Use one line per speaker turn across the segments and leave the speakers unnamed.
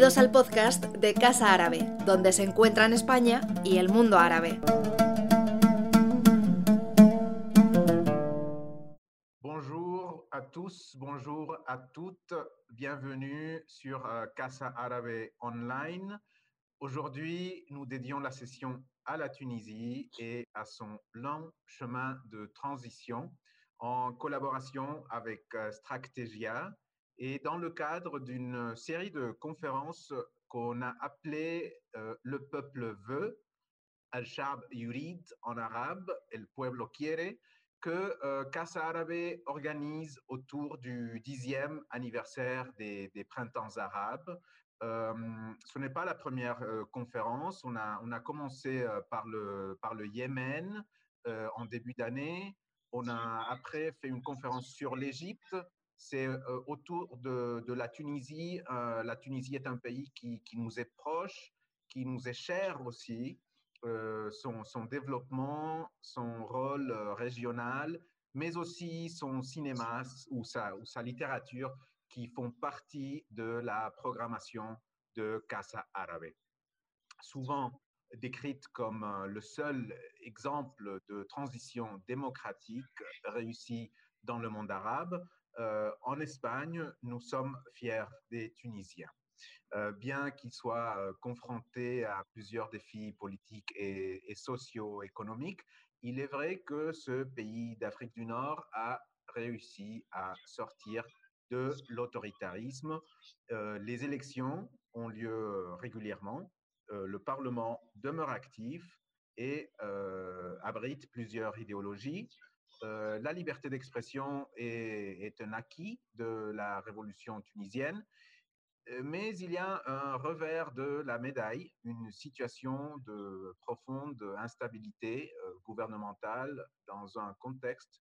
Bienvenidos al podcast de Casa Árabe, donde se encuentran España y el mundo árabe.
Bonjour à tous, bonjour à toutes, bienvenue sur euh, Casa Árabe Online. Aujourd'hui, nous dédions la session à la Tunisie et à son long chemin de transition en collaboration avec euh, Strategia et dans le cadre d'une série de conférences qu'on a appelées euh, Le peuple veut, Al-Shab Yurid en arabe, El Pueblo Quiere, que euh, Casa Arabe organise autour du dixième anniversaire des, printemps arabes. Euh, ce n'est pas la première conférence. On a, on a commencé par, le, par le Yémen en début d'année. On a après fait une conférence sur l'Égypte c'est euh, autour de, la Tunisie. Euh, la Tunisie est un pays qui, nous est proche, qui nous est cher aussi. Euh, son, développement, son rôle régional, mais aussi son cinéma ou sa, littérature qui font partie de la programmation de Casa Árabe. Souvent décrite comme le seul exemple de transition démocratique réussie dans le monde arabe, en Espagne, nous sommes fiers des Tunisiens. Euh, bien qu'ils soient euh, confrontés à plusieurs défis politiques et, socio-économiques, il est vrai que ce pays d'Afrique du Nord a réussi à sortir de l'autoritarisme. les élections ont lieu régulièrement, le Parlement demeure actif et abrite plusieurs idéologies. Euh, la liberté d'expression est, un acquis de la révolution tunisienne, euh, mais il y a un revers de la médaille, une situation de profonde instabilité euh, gouvernementale dans un contexte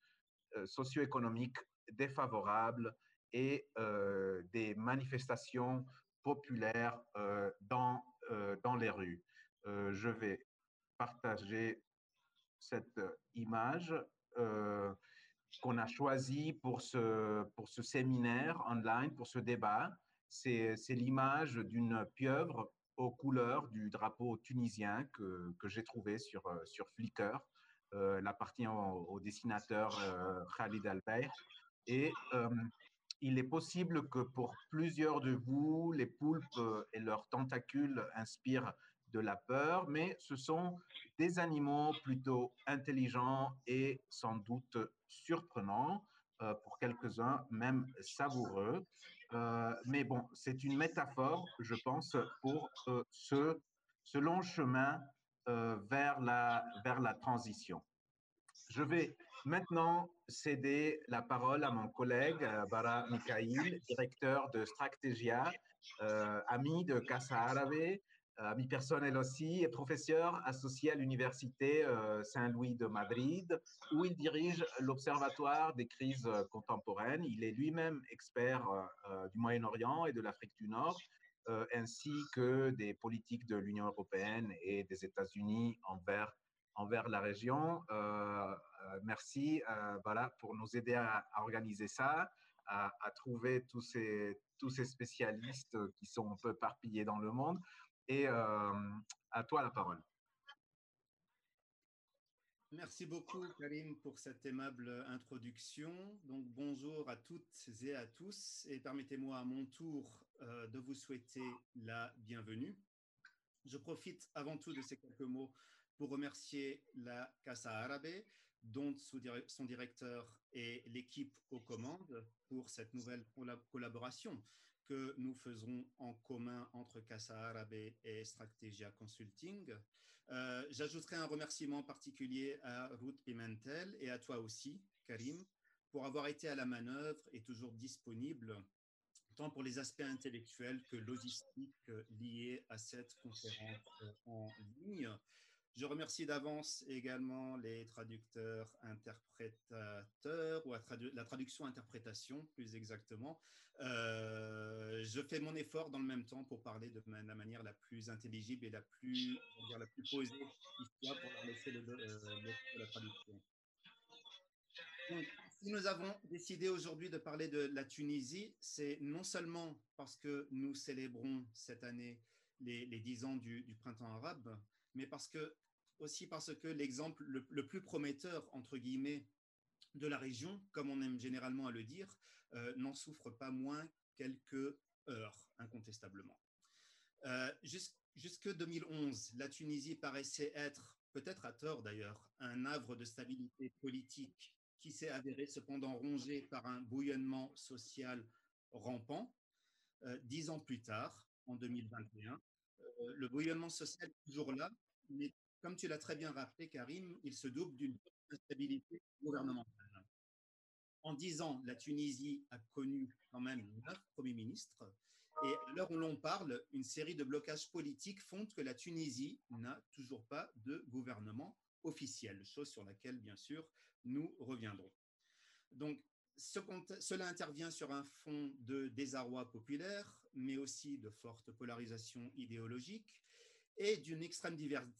socio-économique défavorable et des manifestations populaires dans, dans les rues. je vais partager cette image euh, qu'on a choisi pour ce, pour ce séminaire online, pour ce débat. C'est l'image d'une pieuvre aux couleurs du drapeau tunisien que, que j'ai trouvé sur, euh, sur Flickr. Euh, elle appartient au, dessinateur Khalid Albert. Et il est possible que pour plusieurs de vous, les poulpes et leurs tentacules inspirent de la peur, mais ce sont des animaux plutôt intelligents et sans doute surprenants, euh, pour quelques-uns même savoureux. Euh, mais bon, c'est une métaphore, je pense, pour euh, ce, long chemin vers, la, transition. Je vais maintenant céder la parole à mon collègue Bara Mikhail, directeur de Strategia, ami de Casa Árabe, ami personnel aussi, est professeur associé à l'Université euh, Saint-Louis de Madrid, où il dirige l'Observatoire des crises euh, contemporaines. Il est lui-même expert euh, du Moyen-Orient et de l'Afrique du Nord, ainsi que des politiques de l'Union européenne et des États-Unis envers, envers la région. merci voilà, pour nous aider à, organiser ça. À, à, trouver tous ces, tous ces spécialistes qui sont un peu éparpillés dans le monde. Et à toi la parole.
Merci beaucoup, Karim, pour cette aimable introduction. Donc, bonjour à toutes et à tous. Et permettez-moi à mon tour de vous souhaiter la bienvenue. Je profite avant tout de ces quelques mots pour remercier la Casa Árabe, dont son directeur et l'équipe aux commandes pour cette nouvelle collaboration que nous faisons en commun entre Casa Arabe et Strategia Consulting. Euh, j'ajouterai un remerciement particulier à Ruth Pimentel et à toi aussi, Karim, pour avoir été à la manœuvre et toujours disponible tant pour les aspects intellectuels que logistiques liés à cette conférence en ligne. Je remercie d'avance également les traducteurs interprétateurs ou la traduction interprétation plus exactement. Euh, je fais mon effort dans le même temps pour parler de la manière la plus intelligible et la plus, la plus posée soit pour laisser le, euh, la traduction. Si nous avons décidé aujourd'hui de parler de la Tunisie, c'est non seulement parce que nous célébrons cette année les, les 10 ans du, printemps arabe, mais parce que, aussi parce que l'exemple le, plus prometteur, entre guillemets, de la région, comme on aime généralement à le dire, euh, n'en souffre pas moins quelques heures, incontestablement. Euh, jusque 2011, la Tunisie paraissait être, peut-être à tort d'ailleurs, un havre de stabilité politique qui s'est avéré cependant rongé par un bouillonnement social rampant. Euh, dix ans plus tard, en 2021, euh, le bouillonnement social est toujours là, mais comme tu l'as très bien rappelé, Karim, il se double d'une instabilité gouvernementale. En dix ans, la Tunisie a connu quand même neuf premiers ministres. Et à l'heure où l'on parle, une série de blocages politiques font que la Tunisie n'a toujours pas de gouvernement officiel, chose sur laquelle, bien sûr, nous reviendrons. Donc, ce, cela intervient sur un fond de désarroi populaire, mais aussi de forte polarisation idéologique et d'une extrême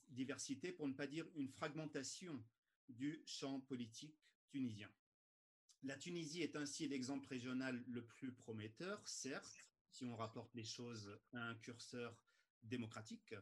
diversité, pour ne pas dire une fragmentation du champ politique tunisien. La Tunisie est ainsi l'exemple régional le plus prometteur, certes, si on rapporte les choses à un curseur démocratique,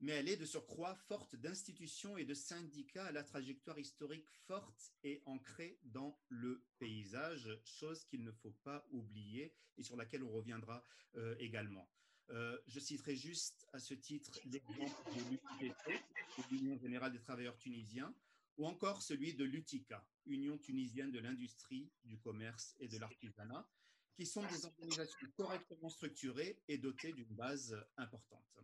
mais elle est de surcroît forte d'institutions et de syndicats à la trajectoire historique forte et ancrée dans le paysage, chose qu'il ne faut pas oublier et sur laquelle on reviendra euh, également. Euh, je citerai juste à ce titre l'exemple de l'UTT, l'Union générale des travailleurs tunisiens, ou encore celui de l'UTICA, Union tunisienne de l'industrie, du commerce et de l'artisanat, qui sont des organisations correctement structurées et dotées d'une base importante.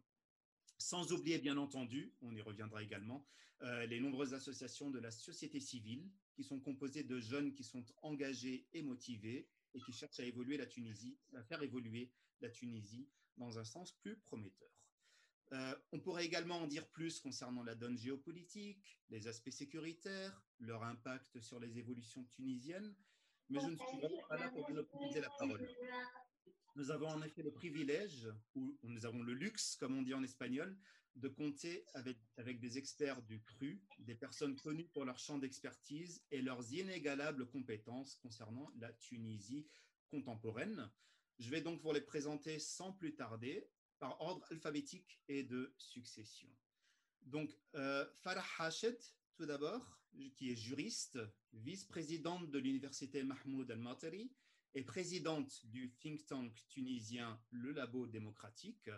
Sans oublier, bien entendu, on y reviendra également, euh, les nombreuses associations de la société civile qui sont composées de jeunes qui sont engagés et motivés et qui cherchent à évoluer la Tunisie, à faire évoluer la Tunisie dans un sens plus prometteur. Euh, on pourrait également en dire plus concernant la donne géopolitique, les aspects sécuritaires, leur impact sur les évolutions tunisiennes, mais je ne suis vraiment pas là pour monopoliser la parole. Nous avons en effet le privilège, ou nous avons le luxe, comme on dit en espagnol, de compter avec, avec des experts du cru, des personnes connues pour leur champ d'expertise et leurs inégalables compétences concernant la Tunisie contemporaine. Je vais donc vous les présenter sans plus tarder par ordre alphabétique et de succession. Donc, euh, Farah Hachet, tout d'abord, qui est juriste, vice-présidente de l'université Mahmoud Al-Matari et présidente du think tank tunisien Le Labo démocratique.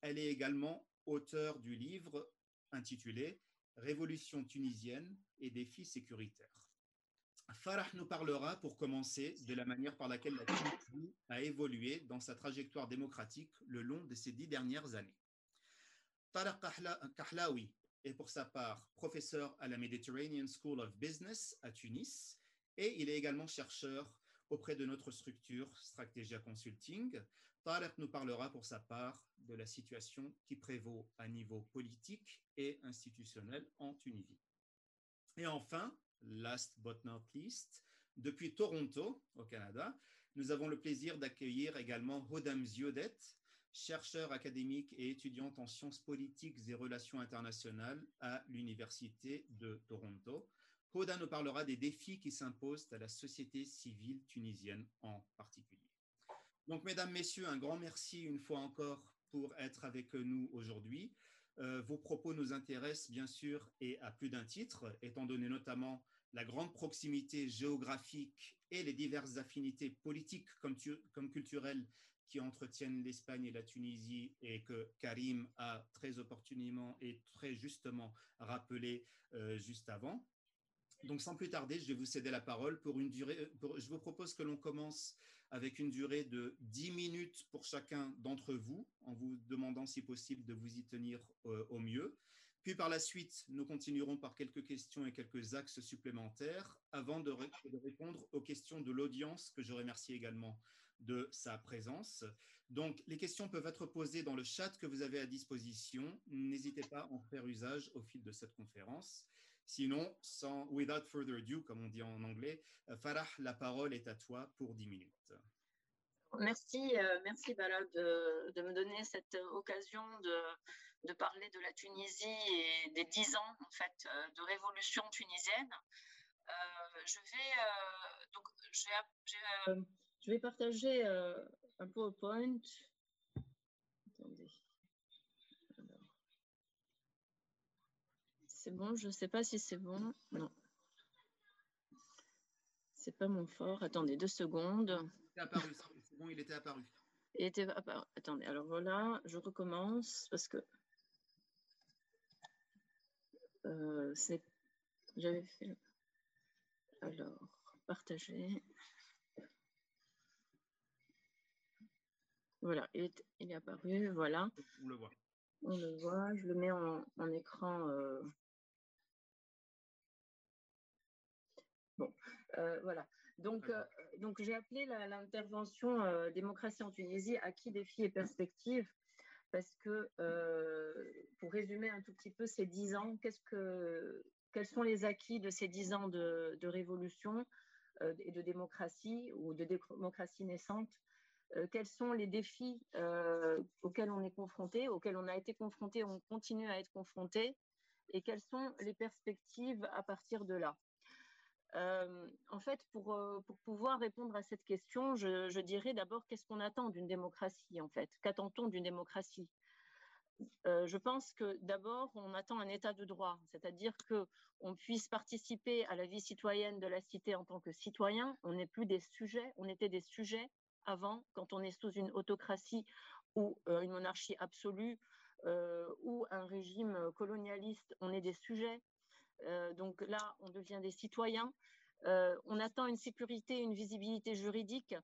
Elle est également auteure du livre intitulé Révolution tunisienne et défis sécuritaires. Farah nous parlera pour commencer de la manière par laquelle la Tunisie a évolué dans sa trajectoire démocratique le long de ces dix dernières années. Farah Kahlaoui est pour sa part professeur à la Mediterranean School of Business à Tunis et il est également chercheur auprès de notre structure Strategia Consulting. Tarek nous parlera pour sa part de la situation qui prévaut à niveau politique et institutionnel en Tunisie. Et enfin, last but not least, depuis Toronto, au Canada, nous avons le plaisir d'accueillir également Hodam Ziodet, chercheur académique et étudiante en sciences politiques et relations internationales à l'Université de Toronto. Hoda nous parlera des défis qui s'imposent à la société civile tunisienne en particulier. Donc, mesdames, messieurs, un grand merci une fois encore pour être avec nous aujourd'hui. Euh, vos propos nous intéressent bien sûr et à plus d'un titre, étant donné notamment la grande proximité géographique et les diverses affinités politiques comme, culturelles qui entretiennent l'Espagne et la Tunisie et que Karim a très opportunément et très justement rappelé euh, juste avant. Donc sans plus tarder, je vais vous céder la parole pour une durée. Je vous propose que l'on commence avec une durée de 10 minutes pour chacun d'entre vous, en vous demandant si possible de vous y tenir euh, au mieux. Puis par la suite, nous continuerons par quelques questions et quelques axes supplémentaires avant de, de répondre aux questions de l'audience, que je remercie également de sa présence. Donc, les questions peuvent être posées dans le chat que vous avez à disposition. N'hésitez pas à en faire usage au fil de cette conférence. Sinon, sans without further ado, comme on dit en anglais, euh, Farah, la parole est à toi pour 10 minutes.
Merci, euh, merci Bala de, me donner cette occasion de, parler de la Tunisie et des 10 ans en fait euh, de révolution tunisienne. je vais donc je vais partager un PowerPoint. Attendez. C'est bon, je ne sais pas si c'est bon. Non. C'est pas mon fort. Attendez deux secondes.
Il était apparu, c'est bon, il était apparu.
Il était apparu. Attendez, alors voilà, je recommence parce que euh, c'est. J'avais fait. Alors, partager. Voilà, il est, il est, apparu, voilà.
On le voit.
On le voit, je le mets en, en écran. Euh... Bon, euh, voilà. Donc, euh, donc j'ai appelé l'intervention euh, démocratie en Tunisie acquis, défis et perspectives parce que pour résumer un tout petit peu ces dix ans, qu'est-ce que, quels sont les acquis de ces dix ans de, de révolution et de démocratie ou de démocratie naissante quels sont les défis auxquels on est confronté, auxquels on a été confronté, on continue à être confronté, et quelles sont les perspectives à partir de là? Euh, en fait, pour, euh, pour, pouvoir répondre à cette question, je, dirais d'abord qu'est-ce qu'on attend d'une démocratie, en fait? Qu'attend-on d'une démocratie? Euh, Je pense que d'abord, on attend un état de droit, c'est-à-dire qu'on puisse participer à la vie citoyenne de la cité en tant que citoyen. On n'est plus des sujets, on était des sujets avant, quand on est sous une autocratie ou une monarchie absolue ou un régime colonialiste, on est des sujets donc là, on devient des citoyens. Euh, on attend une sécurité, une visibilité juridique,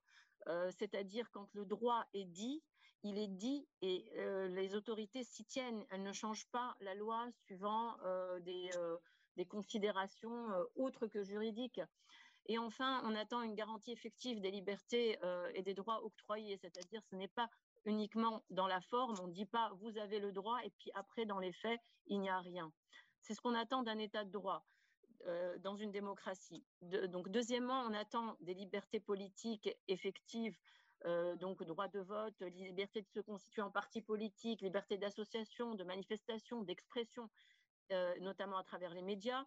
euh, c'est-à-dire quand le droit est dit, il est dit et les autorités s'y tiennent. Elles ne changent pas la loi suivant des, considérations autres que juridiques. Et enfin, on attend une garantie effective des libertés et des droits octroyés, c'est-à-dire ce n'est pas uniquement dans la forme, on ne dit pas vous avez le droit et puis après dans les faits, il n'y a rien. C'est ce qu'on attend d'un État de droit euh, dans une démocratie. donc, deuxièmement, on attend des libertés politiques effectives, euh, donc droit de vote, liberté de se constituer en parti politique, liberté d'association, de manifestation, d'expression, euh, notamment à travers les médias.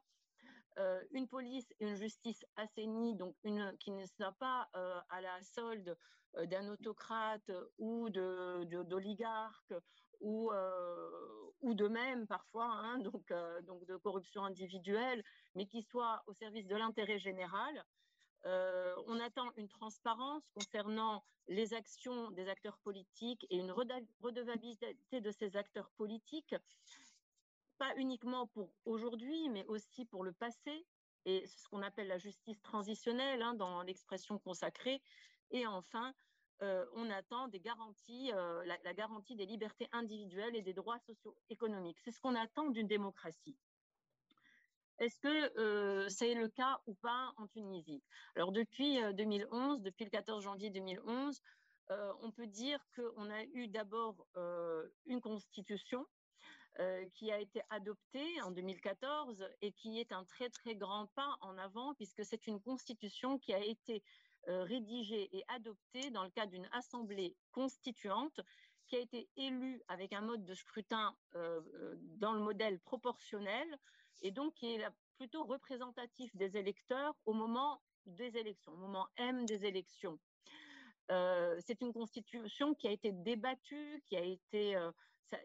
une police et une justice assainie, donc une, qui ne soit pas à la solde d'un autocrate ou d'oligarques ou, euh, ou de même parfois, hein, donc, euh, donc de corruption individuelle, mais qui soit au service de l'intérêt général. Euh, on attend une transparence concernant les actions des acteurs politiques et une redevabilité de ces acteurs politiques, pas uniquement pour aujourd'hui, mais aussi pour le passé, et ce qu'on appelle la justice transitionnelle hein, dans l'expression consacrée. Et enfin, euh, on attend des garanties, euh, la, garantie des libertés individuelles et des droits socio-économiques. C'est ce qu'on attend d'une démocratie. Est-ce que euh, c'est le cas ou pas en Tunisie? Alors depuis 2011, depuis le 14 janvier 2011, on peut dire qu'on a eu d'abord une constitution qui a été adoptée en 2014 et qui est un très très grand pas en avant puisque c'est une constitution qui a été rédigé et adopté dans le cadre d'une assemblée constituante qui a été élue avec un mode de scrutin euh, euh, dans le modèle proportionnel et donc qui est plutôt représentatif des électeurs au moment des élections, au moment M des élections. c'est une constitution qui a été débattue, qui a été,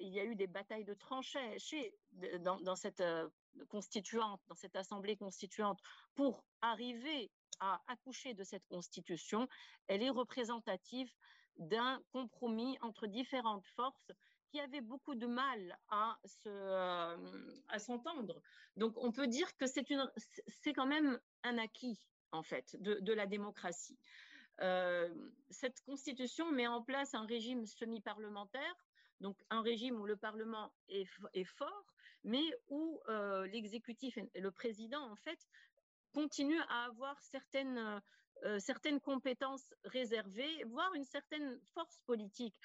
il y a eu des batailles de tranchées chez, dans, cette constituante, dans cette assemblée constituante, pour arriver à accoucher de cette constitution, elle est représentative d'un compromis entre différentes forces qui avaient beaucoup de mal à, euh, s'entendre. Donc on peut dire que c'est quand même un acquis, en fait, de, de la démocratie. Euh, cette constitution met en place un régime semi-parlementaire, donc un régime où le Parlement est, est fort, mais où euh, l'exécutif et le président, en fait, continue à avoir certaines, euh, euh, certaines compétences réservées, voire une certaine force politique.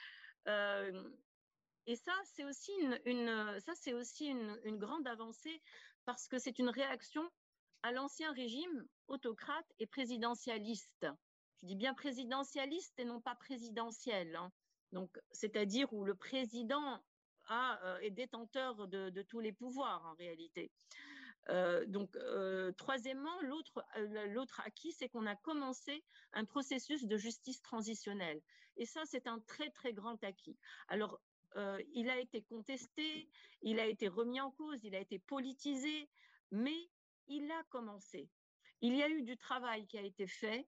Euh, et ça, c'est aussi, une, ça, aussi une, grande avancée parce que c'est une réaction à l'ancien régime autocrate et présidentialiste. Je dis bien présidentialiste et non pas présidentiel. Hein. Donc, c'est-à-dire où le président a, est détenteur de, tous les pouvoirs en réalité. Donc, troisièmement, l'autre acquis, c'est qu'on a commencé un processus de justice transitionnelle. Et ça, c'est un très, très grand acquis. Alors, il a été contesté, il a été remis en cause, il a été politisé, mais il a commencé. Il y a eu du travail qui a été fait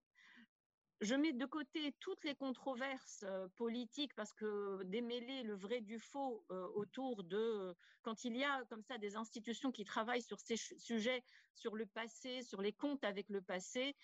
je mets de côté toutes les controverses politiques parce que démêler le vrai du faux autour de quand il y a comme ça des institutions qui travaillent sur ces sujets, sur le passé, sur les comptes avec le passé,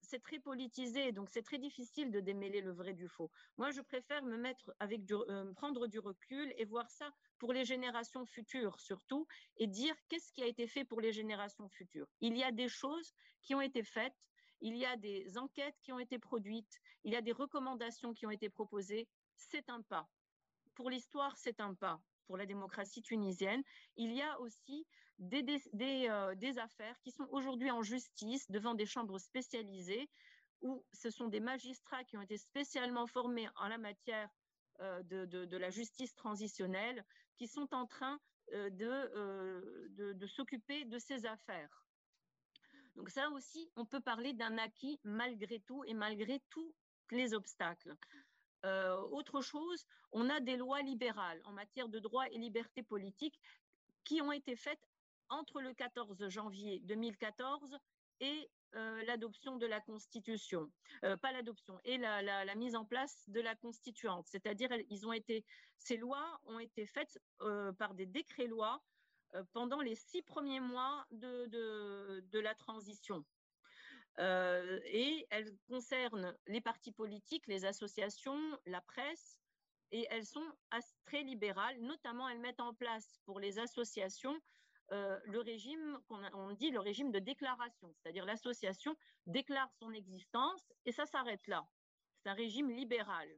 c'est très politisé donc c'est très difficile de démêler le vrai du faux. Moi, je préfère me mettre avec du, prendre du recul et voir ça pour les générations futures surtout et dire qu'est-ce qui a été fait pour les générations futures. Il y a des choses qui ont été faites il y a des enquêtes qui ont été produites, il y a des recommandations qui ont été proposées. C'est un pas. Pour l'histoire, c'est un pas. Pour la démocratie tunisienne, il y a aussi des, euh, affaires qui sont aujourd'hui en justice devant des chambres spécialisées où ce sont des magistrats qui ont été spécialement formés en la matière euh, de, la justice transitionnelle qui sont en train euh, de s'occuper de ces affaires. Donc ça aussi, on peut parler d'un acquis malgré tout et malgré tous les obstacles. Euh, autre chose, on a des lois libérales en matière de droits et libertés politiques qui ont été faites entre le 14 janvier 2014 et euh, l'adoption de la Constitution, euh, pas l'adoption, et la, mise en place de la Constituante. C'est-à-dire, ces lois ont été faites par des décrets-lois pendant les six premiers mois de, la transition. Euh, et elles concernent les partis politiques, les associations, la presse, et elles sont très libérales. Notamment, elles mettent en place pour les associations euh, le régime qu'on on dit le régime de déclaration, c'est-à-dire l'association déclare son existence et ça s'arrête là. C'est un régime libéral.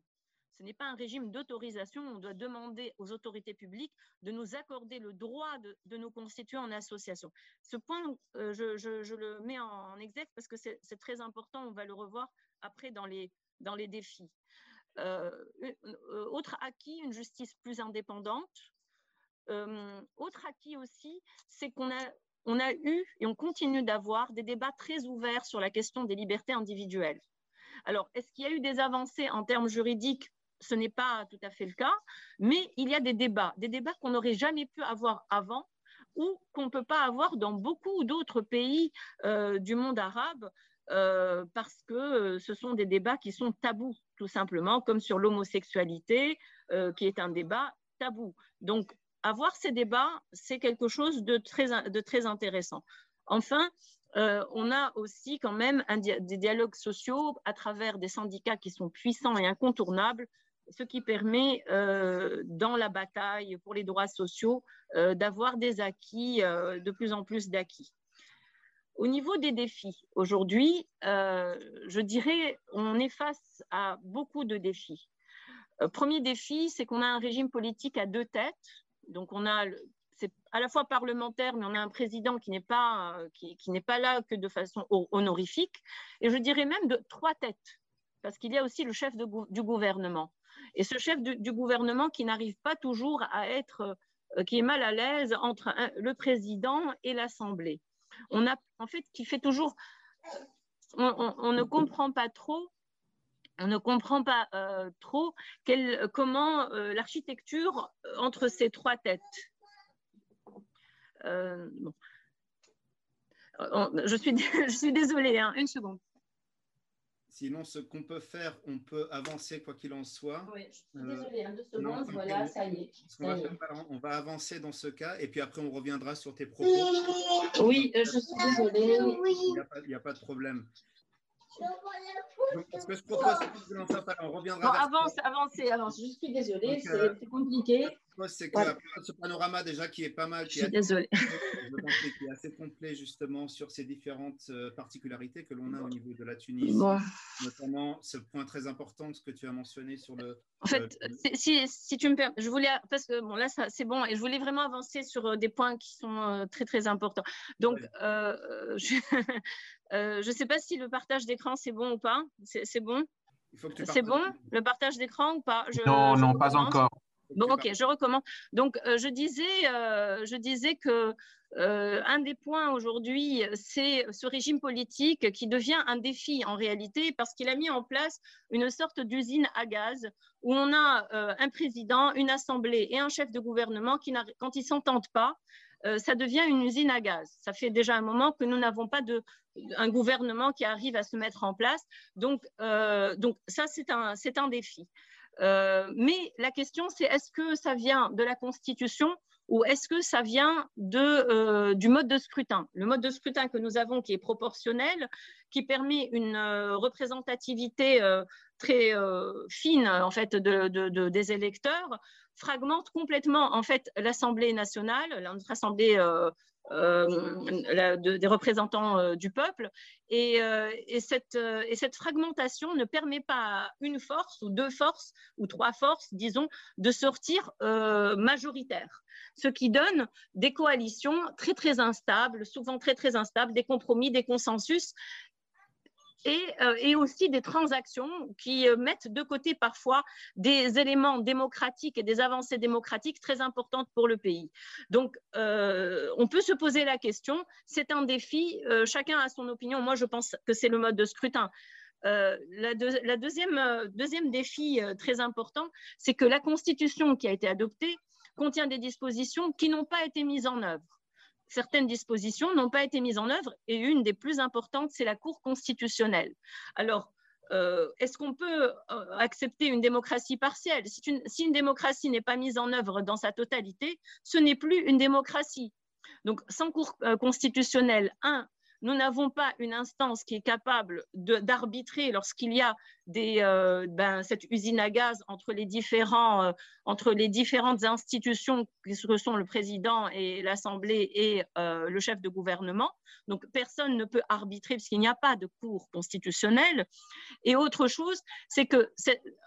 Ce n'est pas un régime d'autorisation. On doit demander aux autorités publiques de nous accorder le droit de, nous constituer en association. Ce point, euh, je, le mets en, exergue parce que c'est très important. On va le revoir après dans les, défis. Euh, euh, autre acquis, une justice plus indépendante. autre acquis aussi, c'est qu'on a, on a eu et on continue d'avoir des débats très ouverts sur la question des libertés individuelles. Alors, est-ce qu'il y a eu des avancées en termes juridiques ce n'est pas tout à fait le cas, mais il y a des débats, des débats qu'on n'aurait jamais pu avoir avant ou qu'on ne peut pas avoir dans beaucoup d'autres pays euh, du monde arabe euh, parce que euh, ce sont des débats qui sont tabous, tout simplement, comme sur l'homosexualité, qui est un débat tabou. Donc, avoir ces débats, c'est quelque chose de très, de très intéressant. Enfin, on a aussi quand même des dialogues sociaux à travers des syndicats qui sont puissants et incontournables, ce qui permet, euh, dans la bataille pour les droits sociaux, euh, d'avoir des acquis, euh, de plus en plus d'acquis. Au niveau des défis, aujourd'hui, je dirais, on est face à beaucoup de défis. premier défi, c'est qu'on a un régime politique à deux têtes. Donc, on a, c'est à la fois parlementaire, mais on a un président qui n'est pas, qui, n'est pas là que de façon honorifique. Et je dirais même de trois têtes, parce qu'il y a aussi le chef du gouvernement. Et ce chef du, gouvernement qui n'arrive pas toujours à être, euh, qui est mal à l'aise entre le président et l'Assemblée. On a, en fait, qui fait toujours, on, ne comprend pas trop on ne comprend pas euh, trop comment euh, l'architecture entre ces trois têtes. je, suis, je suis désolée, hein, une seconde.
Sinon, ce qu'on peut faire, on peut avancer quoi qu'il en soit.
Oui, je suis euh, désolée, hein, deux secondes, voilà, ça y est.
on, va avancer dans ce cas et puis après on reviendra sur tes propos.
Oui, euh, je suis désolée.
Il n'y a, pas de problème. Ce que je propose, on reviendra.
avance, avancez, avance. Je suis désolée, euh, c'est compliqué
c'est que ce panorama déjà qui est pas mal, qui, est assez, complet justement sur ces différentes euh, particularités que l'on a au niveau de la Tunisie, notamment ce point très important ce que tu as mentionné sur le.
En fait, si, si, tu me permets, je voulais parce que bon là c'est bon et je voulais vraiment avancer sur euh, des points qui sont euh, très très importants. Donc je ne sais pas si le partage d'écran c'est bon ou pas. C'est bon? C'est bon le partage d'écran ou pas?
Non, non, pas encore.
Bon, ok, je recommence. Donc, euh, je, disais, euh, je disais que euh, un des points aujourd'hui, c'est ce régime politique qui devient un défi en réalité parce qu'il a mis en place une sorte d'usine à gaz où on a euh, un président, une assemblée et un chef de gouvernement qui, quand ils s'entendent pas, euh, ça devient une usine à gaz. Ça fait déjà un moment que nous n'avons pas de, un gouvernement qui arrive à se mettre en place. Donc, donc ça, c'est un, un défi. Mais la question, c'est est-ce que ça vient de la Constitution ou est-ce que ça vient de, euh, du mode de scrutin? Le mode de scrutin que nous avons qui est proportionnel, qui permet une euh, représentativité euh, très fine en fait de, des électeurs, fragmente complètement en fait l'Assemblée nationale, notre Assemblée euh, des représentants euh, du peuple. Et, euh, et, cette, fragmentation ne permet pas à une force ou deux forces ou trois forces, disons, de sortir majoritaire. Ce qui donne des coalitions très très instables, souvent très très instables, des compromis, des consensus euh, et, aussi des transactions qui euh, mettent de côté parfois des éléments démocratiques et des avancées démocratiques très importantes pour le pays. Donc, euh, on peut se poser la question, c'est un défi, chacun a son opinion, moi je pense que c'est le mode de scrutin. la, deuxième, deuxième défi très important, c'est que la Constitution qui a été adoptée contient des dispositions qui n'ont pas été mises en œuvre certaines dispositions n'ont pas été mises en œuvre et une des plus importantes, c'est la Cour constitutionnelle. Alors, euh, est-ce qu'on peut euh, accepter une démocratie partielle? Si une, démocratie n'est pas mise en œuvre dans sa totalité, ce n'est plus une démocratie. Donc, sans Cour euh, constitutionnelle, un, nous n'avons pas une instance qui est capable d'arbitrer lorsqu'il y a euh, ben, cette usine à gaz entre les, euh, différentes institutions que sont le président et l'Assemblée et euh, le chef de gouvernement. Donc personne ne peut arbitrer parce qu'il n'y a pas de cour constitutionnelle. Et autre chose, c'est que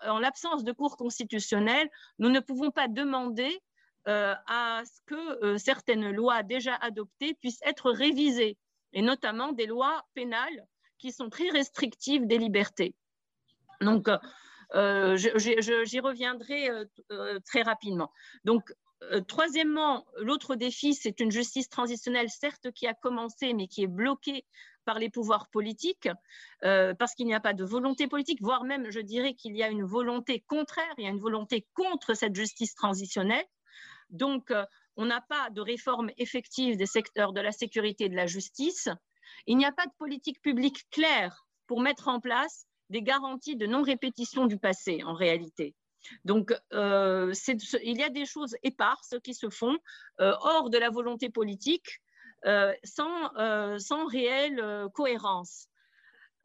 en l'absence de cour constitutionnelle, nous ne pouvons pas demander à ce que certaines lois déjà adoptées puissent être révisées et notamment des lois pénales qui sont très restrictives des libertés. Donc, euh, j'y reviendrai euh, euh, très rapidement. Donc, troisièmement, l'autre défi, c'est une justice transitionnelle, certes, qui a commencé, mais qui est bloquée par les pouvoirs politiques, parce qu'il n'y a pas de volonté politique, voire même, je dirais qu'il y a une volonté contraire, il y a une volonté contre cette justice transitionnelle. Donc, on n'a pas de réforme effective des secteurs de la sécurité et de la justice. Il n'y a pas de politique publique claire pour mettre en place des garanties de non-répétition du passé, en réalité. Donc, euh, il y a des choses éparses qui se font euh, hors de la volonté politique, euh, sans, sans, réelle cohérence.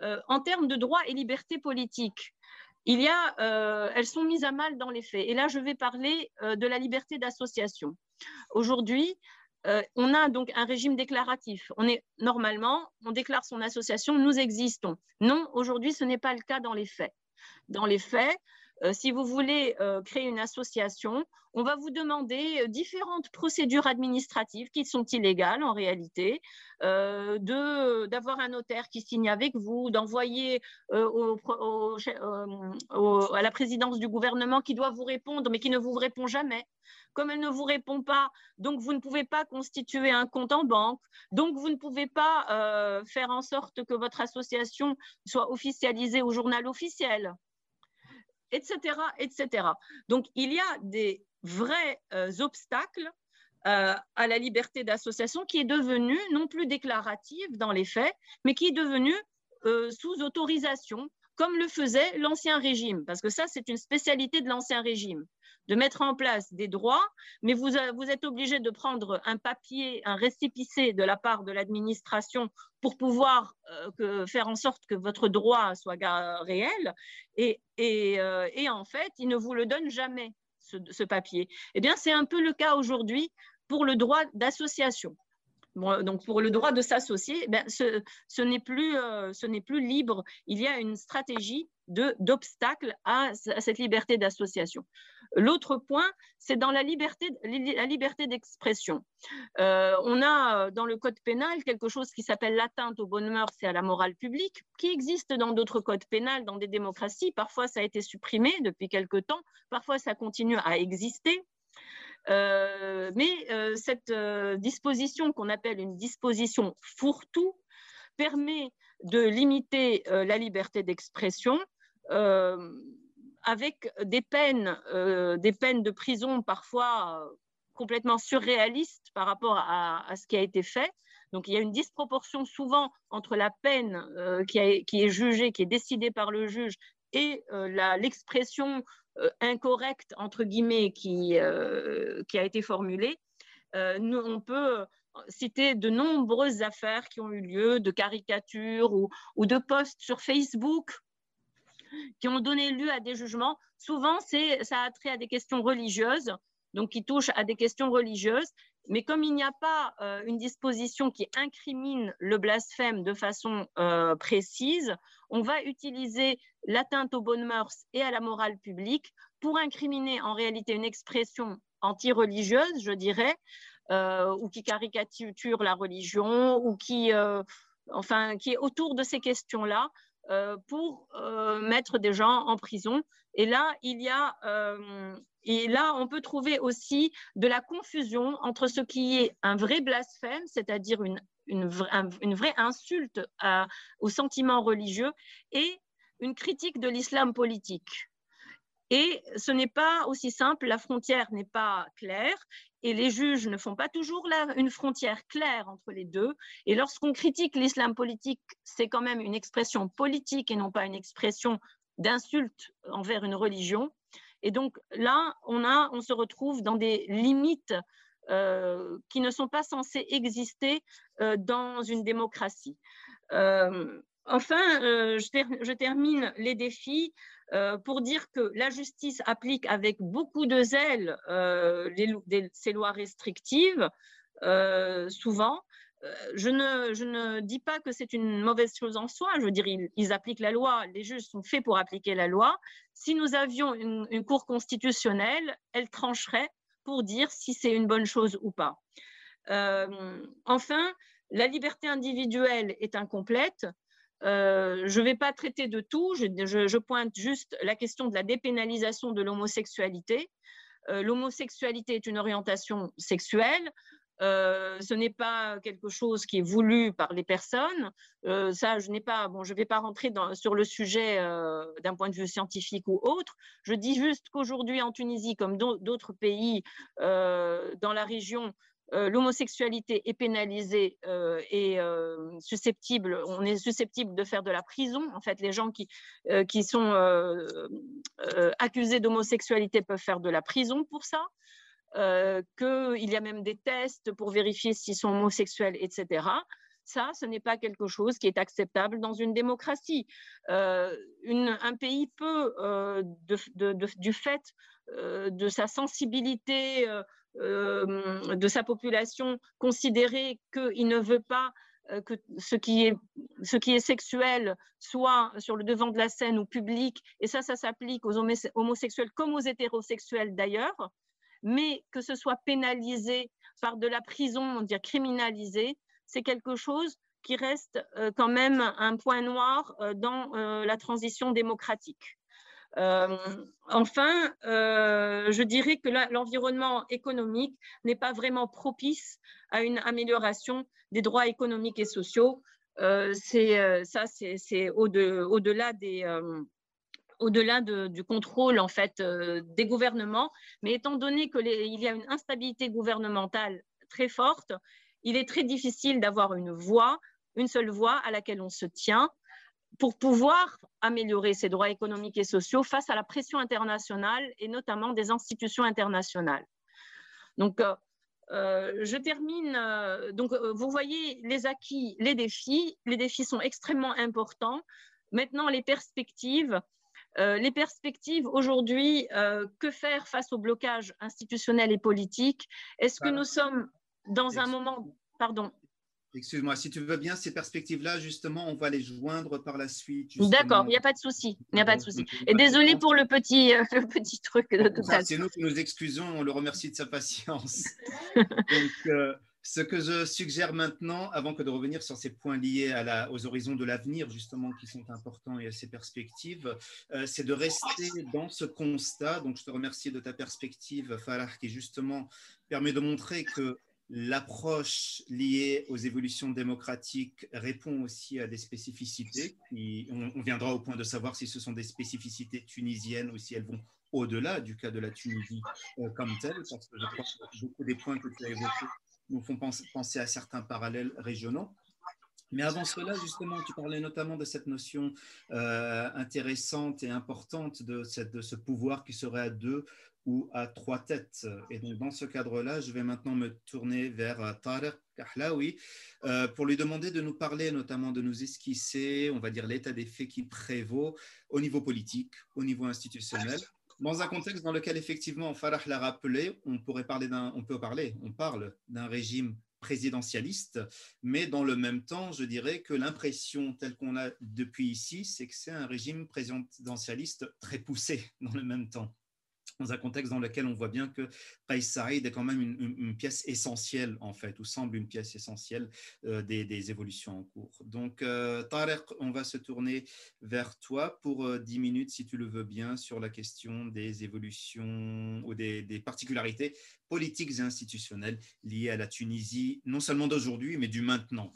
en termes de droits et libertés politiques, il y a, elles sont mises à mal dans les faits. Et là, je vais parler de la liberté d'association. Aujourd'hui, euh, on a donc un régime déclaratif. On est normalement, on déclare son association, nous existons. Non, aujourd'hui, ce n'est pas le cas dans les faits. Dans les faits, euh, si vous voulez euh, créer une association, on va vous demander euh, différentes procédures administratives qui sont illégales en réalité, d'avoir un notaire qui signe avec vous, d'envoyer à la présidence du gouvernement qui doit vous répondre mais qui ne vous répond jamais. Comme elle ne vous répond pas, donc vous ne pouvez pas constituer un compte en banque, donc vous ne pouvez pas faire en sorte que votre association soit officialisée au journal officiel etc., etc. Donc, il y a des vrais euh, obstacles euh, à la liberté d'association qui est devenue non plus déclarative dans les faits, mais qui est devenue euh, sous autorisation, comme le faisait l'ancien régime, parce que ça, c'est une spécialité de l'ancien régime de mettre en place des droits, mais vous, vous êtes obligé de prendre un papier, un récépissé de la part de l'administration pour pouvoir euh, faire en sorte que votre droit soit réel. Euh, et, en fait, ils ne vous le donnent jamais, ce papier. Eh bien, c'est un peu le cas aujourd'hui pour le droit d'association. Donc pour le droit de s'associer, ben, ce, ce n'est plus, euh, libre. Il y a une stratégie d'obstacle à, cette liberté d'association. L'autre point, c'est dans la liberté, la liberté d'expression. Euh, on a euh, dans le code pénal quelque chose qui s'appelle l'atteinte aux bonnes mœurs et à la morale publique, qui existe dans d'autres codes pénals, dans des démocraties. Parfois, ça a été supprimé depuis quelque temps, parfois, ça continue à exister. Mais cette disposition qu'on appelle une disposition fourre-tout permet de limiter la liberté d'expression avec des peines, des peines de prison parfois complètement surréalistes par rapport à, ce qui a été fait. Donc il y a une disproportion souvent entre la peine qui, est jugée, qui est décidée par le juge, et l'expression incorrecte, entre guillemets, qui, qui a été formulée. Nous, on peut citer de nombreuses affaires qui ont eu lieu, de caricatures ou, ou de posts sur Facebook qui ont donné lieu à des jugements. Souvent, ça a trait à des questions religieuses, donc qui touchent à des questions religieuses. Mais comme il n'y a pas euh, une disposition qui incrimine le blasphème de façon euh, précise, on va utiliser l'atteinte aux bonnes mœurs et à la morale publique pour incriminer en réalité une expression anti-religieuse, je dirais, euh, ou qui caricature la religion, ou qui, enfin, qui est autour de ces questions-là, pour euh, mettre des gens en prison. Et là, il y a, euh, et là, on peut trouver aussi de la confusion entre ce qui est un vrai blasphème, c'est-à-dire une, une, une, vraie insulte à, au sentiment religieux, et une critique de l'islam politique. Et ce n'est pas aussi simple, la frontière n'est pas claire et les juges ne font pas toujours une frontière claire entre les deux. Et lorsqu'on critique l'islam politique, c'est quand même une expression politique et non pas une expression d'insulte envers une religion. Et donc là, on, se retrouve dans des limites euh, qui ne sont pas censées exister euh, dans une démocratie. Euh, enfin, je, termine les défis euh, pour dire que la justice applique avec beaucoup de zèle euh, ces lois restrictives, euh, souvent. Je ne, je, ne, dis pas que c'est une mauvaise chose en soi, je veux dire, ils, appliquent la loi, les juges sont faits pour appliquer la loi. Si nous avions une Cour constitutionnelle, elle trancherait pour dire si c'est une bonne chose ou pas. enfin, la liberté individuelle est incomplète. Euh, je ne vais pas traiter de tout, je, pointe juste la question de la dépénalisation de l'homosexualité. Euh, l'homosexualité est une orientation sexuelle, euh, ce n'est pas quelque chose qui est voulu par les personnes. ça, je n'ai pas, bon, je ne vais pas rentrer sur le sujet d'un point de vue scientifique ou autre. Je dis juste qu'aujourd'hui, en Tunisie, comme d'autres pays dans la région, euh, l'homosexualité est pénalisée euh, et euh, susceptible, on est susceptible de faire de la prison. En fait, les gens qui, qui sont accusés d'homosexualité peuvent faire de la prison pour ça. qu'il y a même des tests pour vérifier s'ils sont homosexuels, etc. Ça, ce n'est pas quelque chose qui est acceptable dans une démocratie. un pays peut, du fait de sa sensibilité euh, de sa population considérer qu'il ne veut pas euh, que ce qui, est, ce qui est sexuel soit sur le devant de la scène ou public, et ça, ça s'applique aux homosexuels comme aux hétérosexuels d'ailleurs, mais que ce soit pénalisé par de la prison, on dire criminalisé, c'est quelque chose qui reste euh, quand même un point noir dans la transition démocratique. Euh, enfin, euh, je dirais que l'environnement économique n'est pas vraiment propice à une amélioration des droits économiques et sociaux. Euh, c'est ça, c'est au-delà des au-delà du contrôle en fait des gouvernements, mais étant donné qu'il y a une instabilité gouvernementale très forte, il est très difficile d'avoir une voix, une seule voix à laquelle on se tient pour pouvoir améliorer ses droits économiques et sociaux face à la pression internationale et notamment des institutions internationales. Donc, euh, euh, je termine. Euh, donc, vous voyez les acquis, les défis. Les défis sont extrêmement importants. Maintenant, les perspectives. les perspectives aujourd'hui, que faire face au blocage institutionnel et politique? Est-ce que nous sommes dans un moment, pardon,
Excuse-moi, si tu veux bien, ces perspectives-là, justement, on va les joindre par la suite.
D'accord, il n'y a pas de souci. Il n'y a pas de souci. Et désolé pour le petit, euh, le petit truc de
tout à C'est nous qui nous excusons, on le remercie de sa patience. Donc, euh, Ce que je suggère maintenant, avant que de revenir sur ces points liés à la, aux horizons de l'avenir, justement, qui sont importants et à ces perspectives, euh, c'est de rester dans ce constat. Donc, je te remercie de ta perspective, Farah, qui justement permet de montrer que l'approche liée aux évolutions démocratiques répond aussi à des spécificités. on, viendra au point de savoir si ce sont des spécificités tunisiennes ou si elles vont au-delà du cas de la Tunisie euh, comme telle, parce que je crois que beaucoup des points que tu as évoqués nous font penser à certains parallèles régionaux. Mais avant cela, justement, tu parlais notamment de cette notion euh, intéressante et importante de, cette, de, ce pouvoir qui serait à deux ou à trois têtes. Et donc, dans ce cadre-là, je vais maintenant me tourner vers euh, Tariq Kahlaoui euh, pour lui demander de nous parler, notamment de nous esquisser, on va dire, l'état des faits qui prévaut au niveau politique, au niveau institutionnel, dans un contexte dans lequel effectivement Farah l'a rappelé, on pourrait parler d'un, on peut parler, on parle d'un régime présidentialiste, mais dans le même temps, je dirais que l'impression telle qu'on a depuis ici, c'est que c'est un régime présidentialiste très poussé dans le même temps dans un contexte dans lequel on voit bien que Qais Saïd est quand même une, pièce essentielle, en fait, ou semble une pièce essentielle euh, des, évolutions en cours. Donc, euh, Tarek, on va se tourner vers toi pour euh, dix 10 minutes, si tu le veux bien, sur la question des évolutions ou des, particularités politiques et institutionnelles liées à la Tunisie, non seulement d'aujourd'hui, mais du maintenant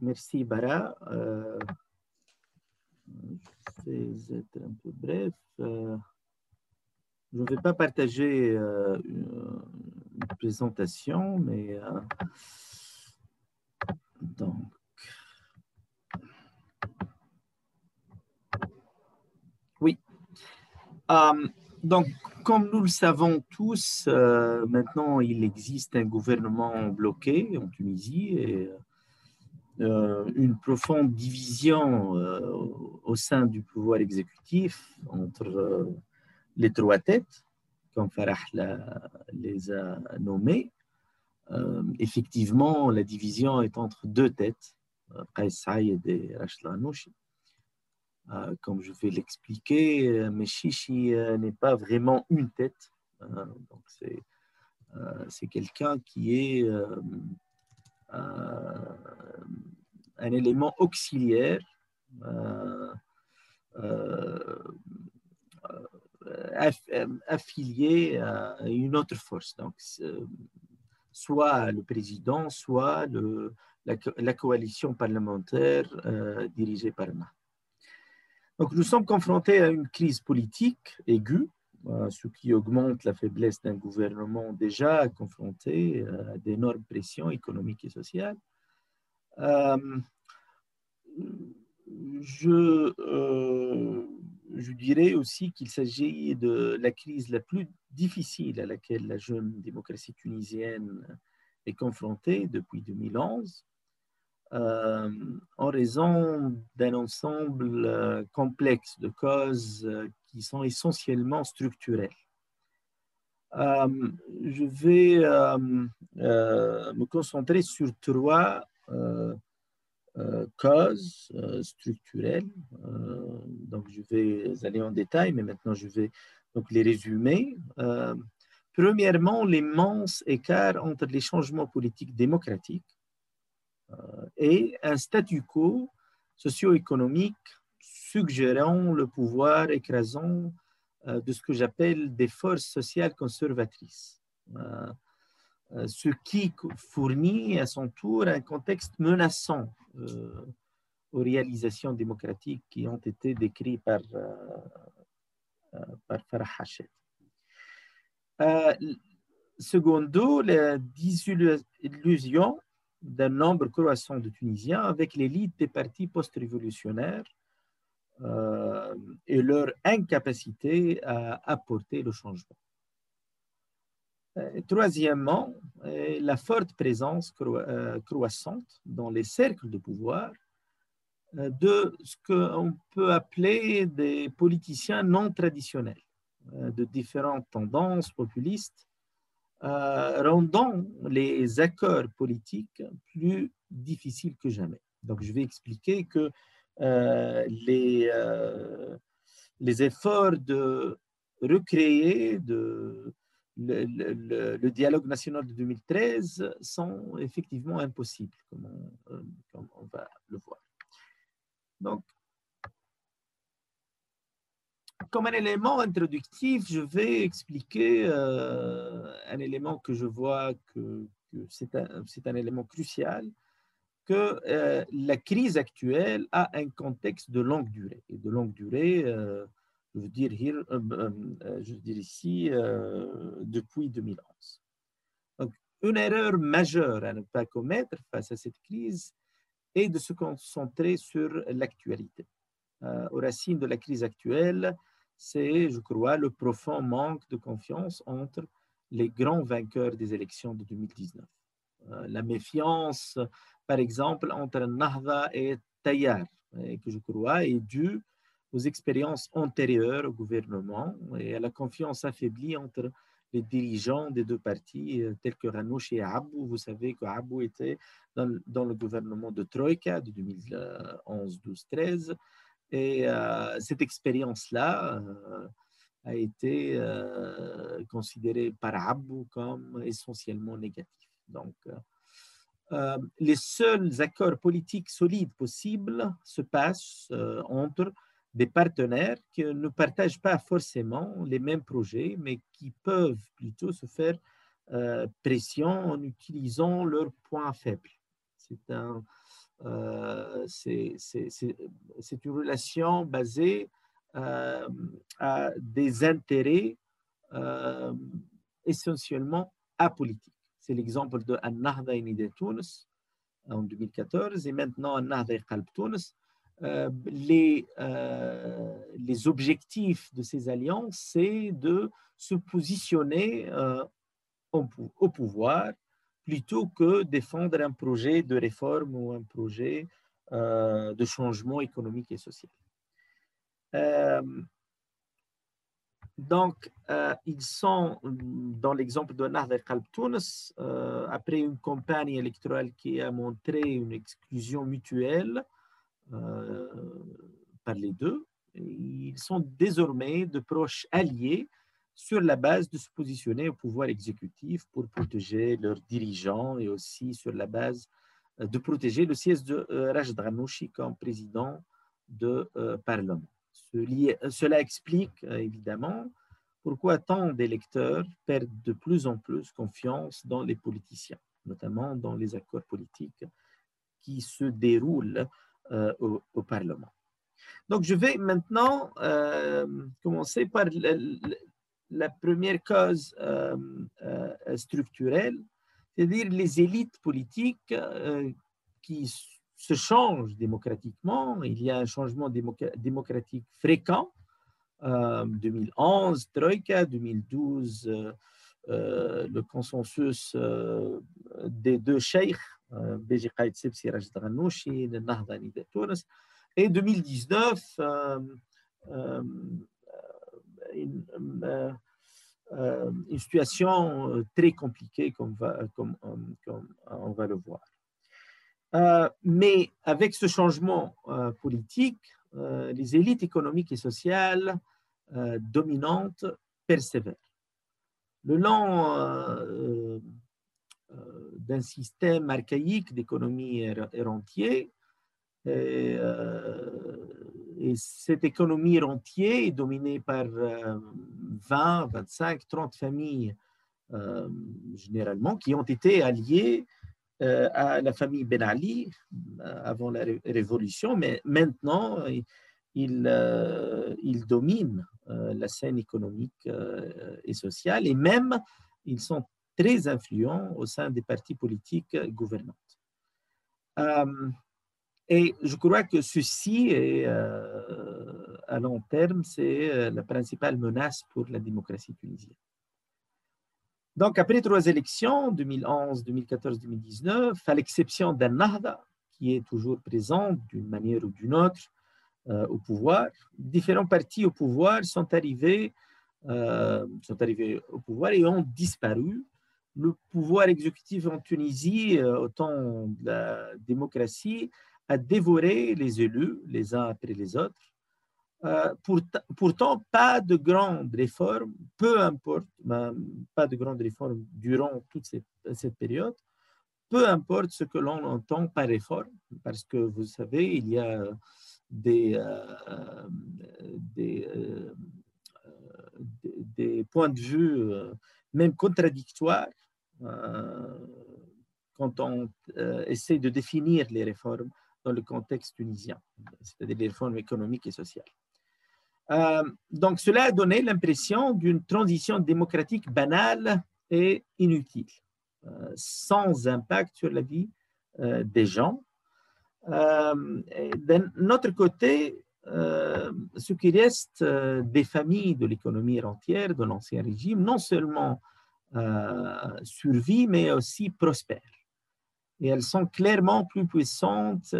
merci, Bara. Je vais être un peu bref. Euh, je ne vais pas partager euh, une, présentation, mais euh, donc. Oui. donc, comme nous le savons tous, maintenant il existe un gouvernement bloqué en Tunisie et une profonde division euh, au sein du pouvoir exécutif entre euh, les trois têtes, comme Farah les a nommées. effectivement, la division est entre deux têtes, Qais Saïd et Ghanouchi. comme je vais l'expliquer, Meshishi n'est pas vraiment une tête. donc c'est quelqu'un qui est euh, un élément auxiliaire euh, euh, affilié à une autre force. Donc, soit le président, soit le, la, coalition parlementaire dirigée par Ma. Donc, nous sommes confrontés à une crise politique aiguë euh, ce qui augmente la faiblesse d'un gouvernement déjà confronté euh, à d'énormes pressions économiques et sociales. Euh, je, je, dirais aussi qu'il s'agit de la crise la plus difficile à laquelle la jeune démocratie tunisienne est confrontée depuis 2011. en raison d'un ensemble complexe de causes qui sont essentiellement structurels. Euh, je vais euh, euh, me concentrer sur trois causes structurelles. donc, je vais aller en détail, mais maintenant je vais donc les résumer. premièrement, l'immense écart entre les changements politiques démocratiques et un statu quo socio-économique suggérant le pouvoir écrasant euh, de ce que j'appelle des forces sociales conservatrices, euh, euh, ce qui fournit à son tour un contexte menaçant aux réalisations démocratiques qui ont été décrites par, par Farah Hachet. secondo, la disillusion d'un nombre croissant de Tunisiens avec l'élite des partis post-révolutionnaires euh, et leur incapacité à apporter le changement. Euh, troisièmement, euh, la forte présence croissante dans les cercles de pouvoir de ce qu'on peut appeler des politiciens non traditionnels, de différentes tendances populistes, rendant les accords politiques plus difficiles que jamais. Donc, je vais expliquer que les, euh, les efforts de recréer le, dialogue national de 2013 sont effectivement impossibles, comme on, euh, comme on va le voir. Donc, comme un élément introductif, je vais expliquer euh, un élément que je vois que, c'est un, élément crucial, que euh, la crise actuelle a un contexte de longue durée. De longue durée, euh, je, veux dire, je veux dire ici, depuis 2011. Donc, une erreur majeure à ne pas commettre face à cette crise est de se concentrer sur l'actualité. aux racines de la crise actuelle, c'est, je crois, le profond manque de confiance entre les grands vainqueurs des élections de 2019. Euh, la méfiance, par exemple, entre Nahda et Tayyar, que je crois est due aux expériences antérieures au gouvernement et à la confiance affaiblie entre les dirigeants des deux partis, euh, tels que Ranouch et Abou. Vous savez que Abou était dans, le gouvernement de Troïka de 2011, 12, 13 et euh, cette expérience-là a été considérée par Abou comme essentiellement négative. Donc, les seuls accords politiques solides possibles se passent entre des partenaires qui ne partagent pas forcément les mêmes projets, mais qui peuvent plutôt se faire pression en utilisant leurs points faibles. C'est un, euh, c'est une relation basée euh, à des intérêts euh, essentiellement apolitiques. C'est l'exemple de An-Nahda de Tunis en 2014 et maintenant An-Nahda Qalb Tunis. les, les objectifs de ces alliances, c'est de se positionner au pouvoir plutôt que défendre un projet de réforme ou un projet euh, de changement économique et social. Euh, donc, euh, ils sont, dans l'exemple de Nahda Qalb Tunis, après une campagne électorale qui a montré une exclusion mutuelle par les deux, ils sont désormais de proches alliés sur la base de se positionner au pouvoir exécutif pour protéger leurs dirigeants et aussi sur la base euh, de protéger le siège de euh, Ghanouchi comme président de euh, Parlement. Cela explique évidemment pourquoi tant d'électeurs perdent de plus en plus confiance dans les politiciens, notamment dans les accords politiques qui se déroulent au, Parlement. Donc, je vais maintenant commencer par la première cause euh, euh, structurelle, c'est-à-dire les élites politiques euh, qui se changent démocratiquement. Il y a un changement démocratique fréquent. 2011, Troïka, 2012, le consensus des deux cheikhs, Beji Qaïd Ghanouchi, Nahdani de et 2019, une, euh, euh, situation euh, très compliquée, comme on va le voir. Mais avec ce changement politique, les élites économiques et sociales dominantes persévèrent. Le long d'un système archaïque d'économie er-, rentier, et, et cette économie rentière est dominée par 20, 25, 30 familles euh, généralement qui ont été alliées euh, à la famille Ben Ali euh, avant la Révolution, mais maintenant, ils, ils dominent la scène économique et sociale et même ils sont très influents au sein des partis politiques gouvernants. Et je crois que ceci, est, euh, à long terme, c'est euh, la principale menace pour la démocratie tunisienne. Donc, après trois élections, 2011, 2014, 2019, à l'exception d'un Nahda, qui est toujours présent d'une manière ou d'une autre euh, au pouvoir, différents partis au pouvoir sont arrivés, sont arrivés au pouvoir et ont disparu. Le pouvoir exécutif en Tunisie, au temps de la démocratie, à dévorer les élus les uns après les autres. Pourtant, pas de grandes réformes, peu importe, ben, pas de grandes réformes durant toute cette, période, peu importe ce que l'on entend par réforme, parce que vous savez, il y a des, des, des, points de vue même contradictoires quand on essaie de définir les réformes dans le contexte tunisien, c'est-à-dire les réformes économiques et sociales. Euh, donc, cela a donné l'impression d'une transition démocratique banale et inutile, euh, sans impact sur la vie euh, des gens. D'un autre côté, ce qui reste des familles de l'économie rentière de l'ancien régime, non seulement survit, mais aussi prospère et elles sont clairement plus puissantes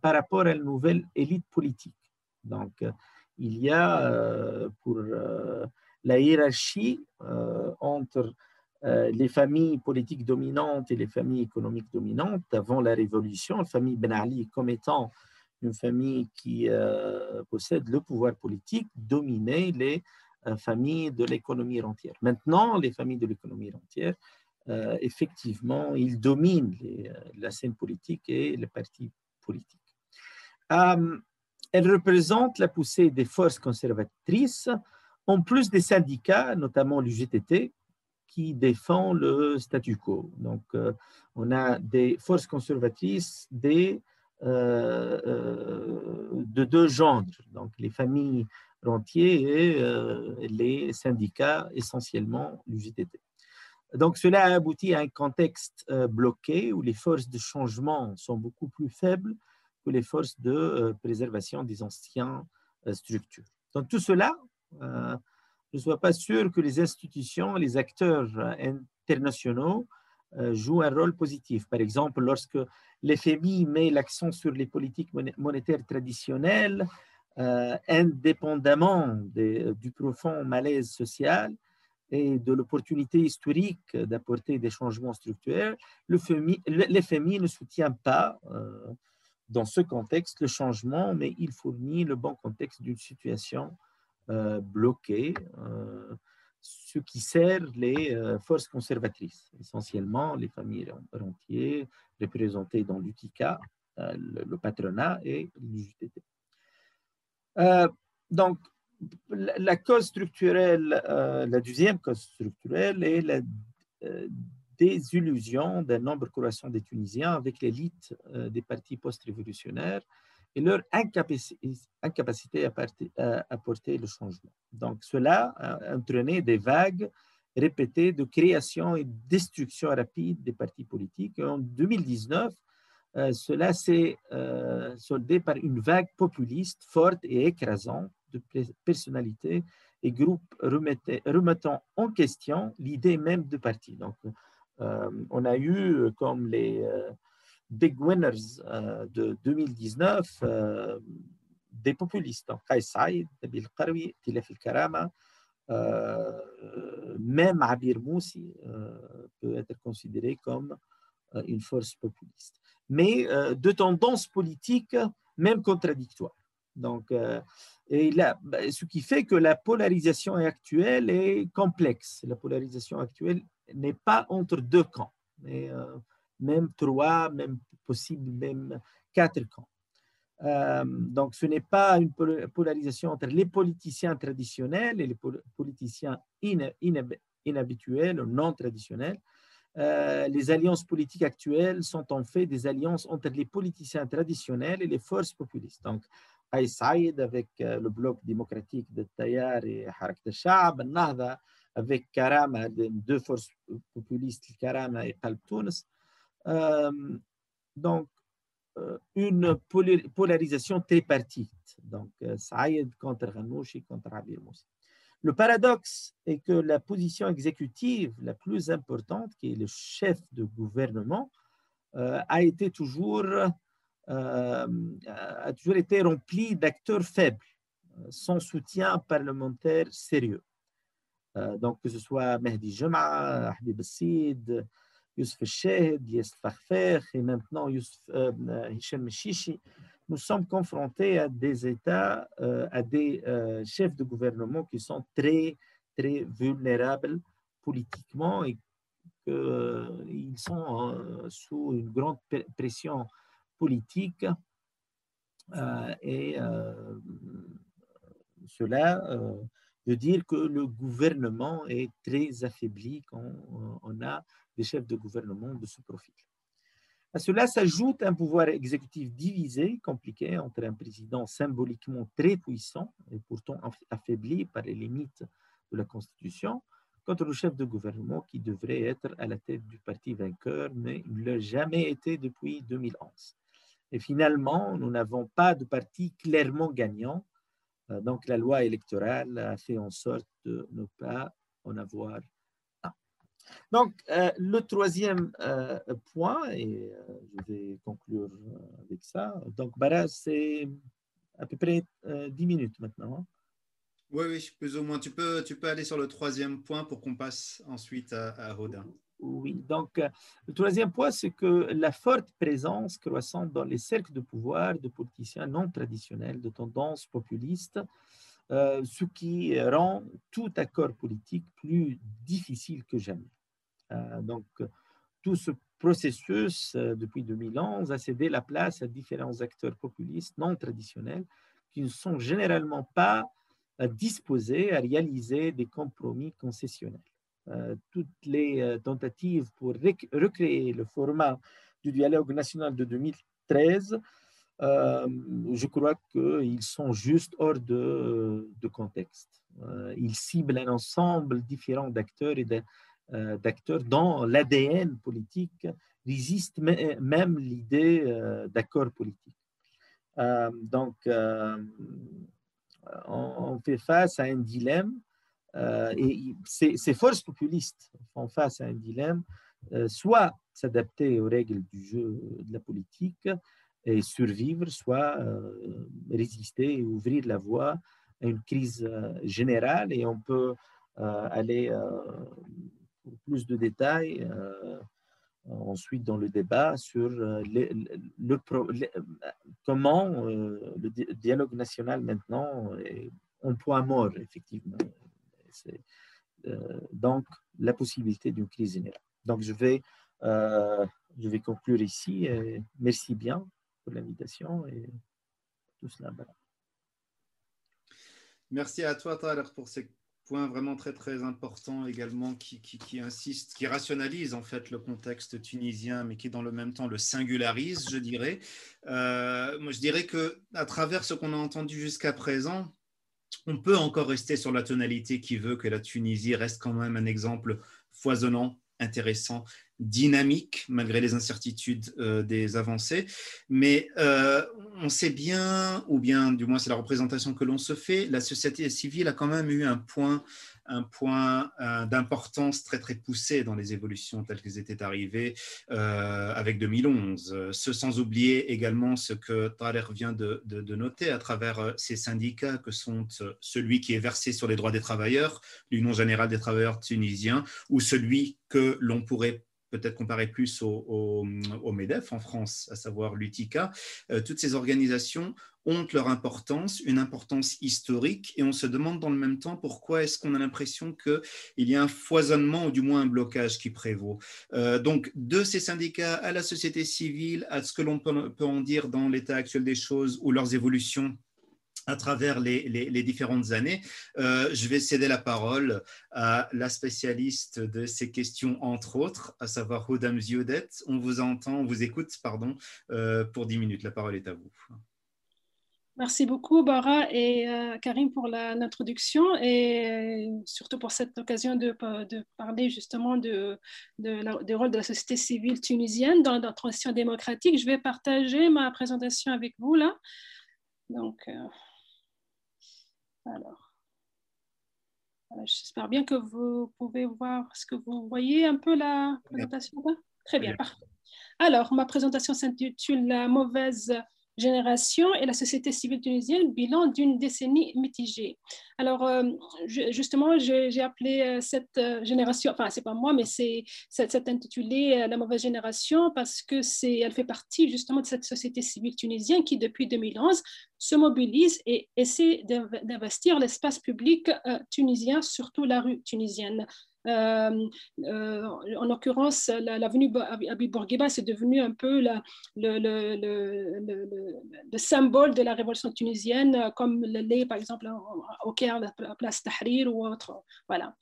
par rapport à la nouvelle élite politique. Donc, il y a euh, pour la hiérarchie entre les familles politiques dominantes et les familles économiques dominantes avant la Révolution, la famille Ben Ali comme étant une famille qui possède le pouvoir politique, dominait les familles de l'économie rentière. Maintenant, les familles de l'économie rentière euh, effectivement, il domine euh, la scène politique et les partis politiques. Euh, elle représente la poussée des forces conservatrices, en plus des syndicats, notamment l'UGTT, qui défend le statu quo. Donc, on a des forces conservatrices des, de deux genres, donc les familles rentiers et les syndicats, essentiellement l'UGTT. Donc, cela a abouti à un contexte euh, bloqué où les forces de changement sont beaucoup plus faibles que les forces de euh, préservation des anciennes euh, structures. Dans tout cela, je ne suis pas sûr que les institutions, les acteurs internationaux jouent un rôle positif. Par exemple, lorsque l'FMI met l'accent sur les politiques monétaires traditionnelles, indépendamment du profond malaise social, et de l'opportunité historique d'apporter des changements structurels, l'FMI ne soutient pas euh, dans ce contexte le changement, mais il fournit le bon contexte d'une situation euh, bloquée, euh, ce qui sert les forces conservatrices, essentiellement les familles rentières représentées dans l'UTICA, le, patronat et l'UJTT. donc, la cause structurelle, euh, la deuxième cause structurelle est la euh, désillusion d'un nombre croissant des Tunisiens avec l'élite euh, des partis post-révolutionnaires et leur incapacité, à, apporter le changement. Donc, cela a entraîné des vagues répétées de création et destruction rapide des partis politiques. en 2019, cela s'est soldé par une vague populiste forte et écrasante de personnalités et groupes remettant en question l'idée même de parti. Donc, euh, on a eu comme les euh, big winners euh, de 2019 des populistes, donc Kais Saïd, Nabil Karoui, El Karama, même Abir Moussi peut être considéré comme une force populiste. Mais de tendance politique même contradictoire. Donc, et là, bah, ce qui fait que la polarisation actuelle est complexe. La polarisation actuelle n'est pas entre deux camps, mais euh, même trois, même possible, même quatre camps. Euh, donc, ce n'est pas une polarisation entre les politiciens traditionnels et les politiciens inhabituels ou non traditionnels. Euh, les alliances politiques actuelles sont en fait des alliances entre les politiciens traditionnels et les forces populistes. Donc, Saïd avec le bloc démocratique de Tayar et Harak Shab, Nahda avec Karama, deux forces populistes, Karama et Qalb euh, donc, euh, une polarisation tripartite. Donc, Saïd contre Ghanouchi contre Abir Moussi. Le paradoxe est que la position exécutive la plus importante, qui est le chef de gouvernement, a été toujours euh, a toujours été rempli d'acteurs faibles, euh, sans soutien parlementaire sérieux. Euh, donc, que ce soit Mehdi Jama, Habib Sid, Youssef Shahid, Yes Farfer et maintenant Youssef, Hichem Chichi, nous sommes confrontés à des États, à des chefs de gouvernement qui sont très, très vulnérables politiquement et qu'ils sont sous une grande pression politique. et cela veut dire que le gouvernement est très affaibli quand on a des chefs de gouvernement de ce profil. À cela s'ajoute un pouvoir exécutif divisé, compliqué, entre un président symboliquement très puissant et pourtant affaibli par les limites de la Constitution, contre le chef de gouvernement qui devrait être à la tête du parti vainqueur, mais il ne l'a jamais été depuis 2011. Et finalement, nous n'avons pas de parti clairement gagnant. Euh, donc la loi électorale a fait en sorte de ne pas en avoir donc, euh, le troisième euh, point, et je vais conclure avec ça. Donc, Bara, c'est à peu près 10 minutes maintenant. Hein.
Oui, oui, plus ou moins. Tu peux, tu peux aller sur le troisième point pour qu'on passe ensuite à, à Rodin.
Oui, donc le troisième point, c'est que la forte présence croissante dans les cercles de pouvoir de politiciens non traditionnels, de tendance populiste, ce qui rend tout accord politique plus difficile que jamais. Euh, donc, tout ce processus, euh, depuis 2011, a cédé la place à différents acteurs populistes non traditionnels qui ne sont généralement pas euh, disposés à réaliser des compromis concessionnels. Toutes les tentatives pour recréer le format du dialogue national de 2013, je crois qu'ils sont juste hors de, contexte. ils ciblent un ensemble différent d'acteurs et euh, d'acteurs dont l'ADN politique résiste même l'idée euh, d'accord politique. Euh, donc, on, fait face à un dilemme et ces, forces populistes font face à un dilemme, soit s'adapter aux règles du jeu de la politique et survivre, soit résister et ouvrir la voie à une crise générale et on peut aller plus de détails euh, ensuite dans le débat sur euh, comment euh, le dialogue national maintenant est en point mort, effectivement. Donc, la possibilité d'une crise générale. Donc, je vais, je vais conclure ici. merci bien pour l'invitation et tout cela.
Merci à toi, Tyler, pour ces point vraiment très très important également qui, qui, insiste, qui rationalise en fait le contexte tunisien, mais qui dans le même temps le singularise, je dirais. Euh, moi, je dirais que à travers ce qu'on a entendu jusqu'à présent, on peut encore rester sur la tonalité qui veut que la Tunisie reste quand même un exemple foisonnant, intéressant, dynamique malgré les incertitudes euh, des avancées. Mais euh, on sait bien, ou bien du moins c'est la représentation que l'on se fait, la société civile a quand même eu un point, un point euh, d'importance très très poussé dans les évolutions telles qu'elles étaient arrivées avec 2011. Ce sans oublier également ce que Thaler vient de, noter à travers ces syndicats que sont celui qui est versé sur les droits des travailleurs, l'Union générale des travailleurs tunisiens, ou celui que l'on pourrait peut-être comparer plus au, MEDEF en France, à savoir l'UTICA, euh, toutes ces organisations ont leur importance, une importance historique, et on se demande dans le même temps pourquoi est-ce qu'on a l'impression qu'il y a un foisonnement ou du moins un blocage qui prévaut. Euh, donc, de ces syndicats à la société civile, à ce que l'on peut en dire dans l'état actuel des choses ou leurs évolutions à travers les, différentes années. Euh, je vais céder la parole à la spécialiste de ces questions, entre autres, à savoir Houdam Zioudet. On vous entend, on vous écoute, pardon, euh, pour 10 minutes. La parole est à vous.
Merci beaucoup, Bara et euh, Karim, pour l'introduction et surtout pour cette occasion de, parler justement de, du rôle de la société civile tunisienne dans la transition démocratique. Je vais partager ma présentation avec vous là. Donc, alors, j'espère bien que vous pouvez voir ce que vous voyez un peu la présentation. Très bien, parfait. Alors, ma présentation s'intitule La mauvaise génération et la société civile tunisienne, bilan d'une décennie mitigée. Alors, euh, justement, j'ai appelé euh, cette euh, génération, enfin, c'est pas moi, mais c'est intitulé La mauvaise génération parce que c'est, elle fait partie justement de cette société civile tunisienne qui, depuis 2011, se mobilise et essaie d'investir l'espace public tunisien, surtout la rue tunisienne. Euh, euh, en l'occurrence, l'avenue Abi Bourguiba, c'est devenu un peu le, le, le, le, symbole de la révolution tunisienne, comme l'est par exemple au Caire, la place Tahrir ou autre. Voilà.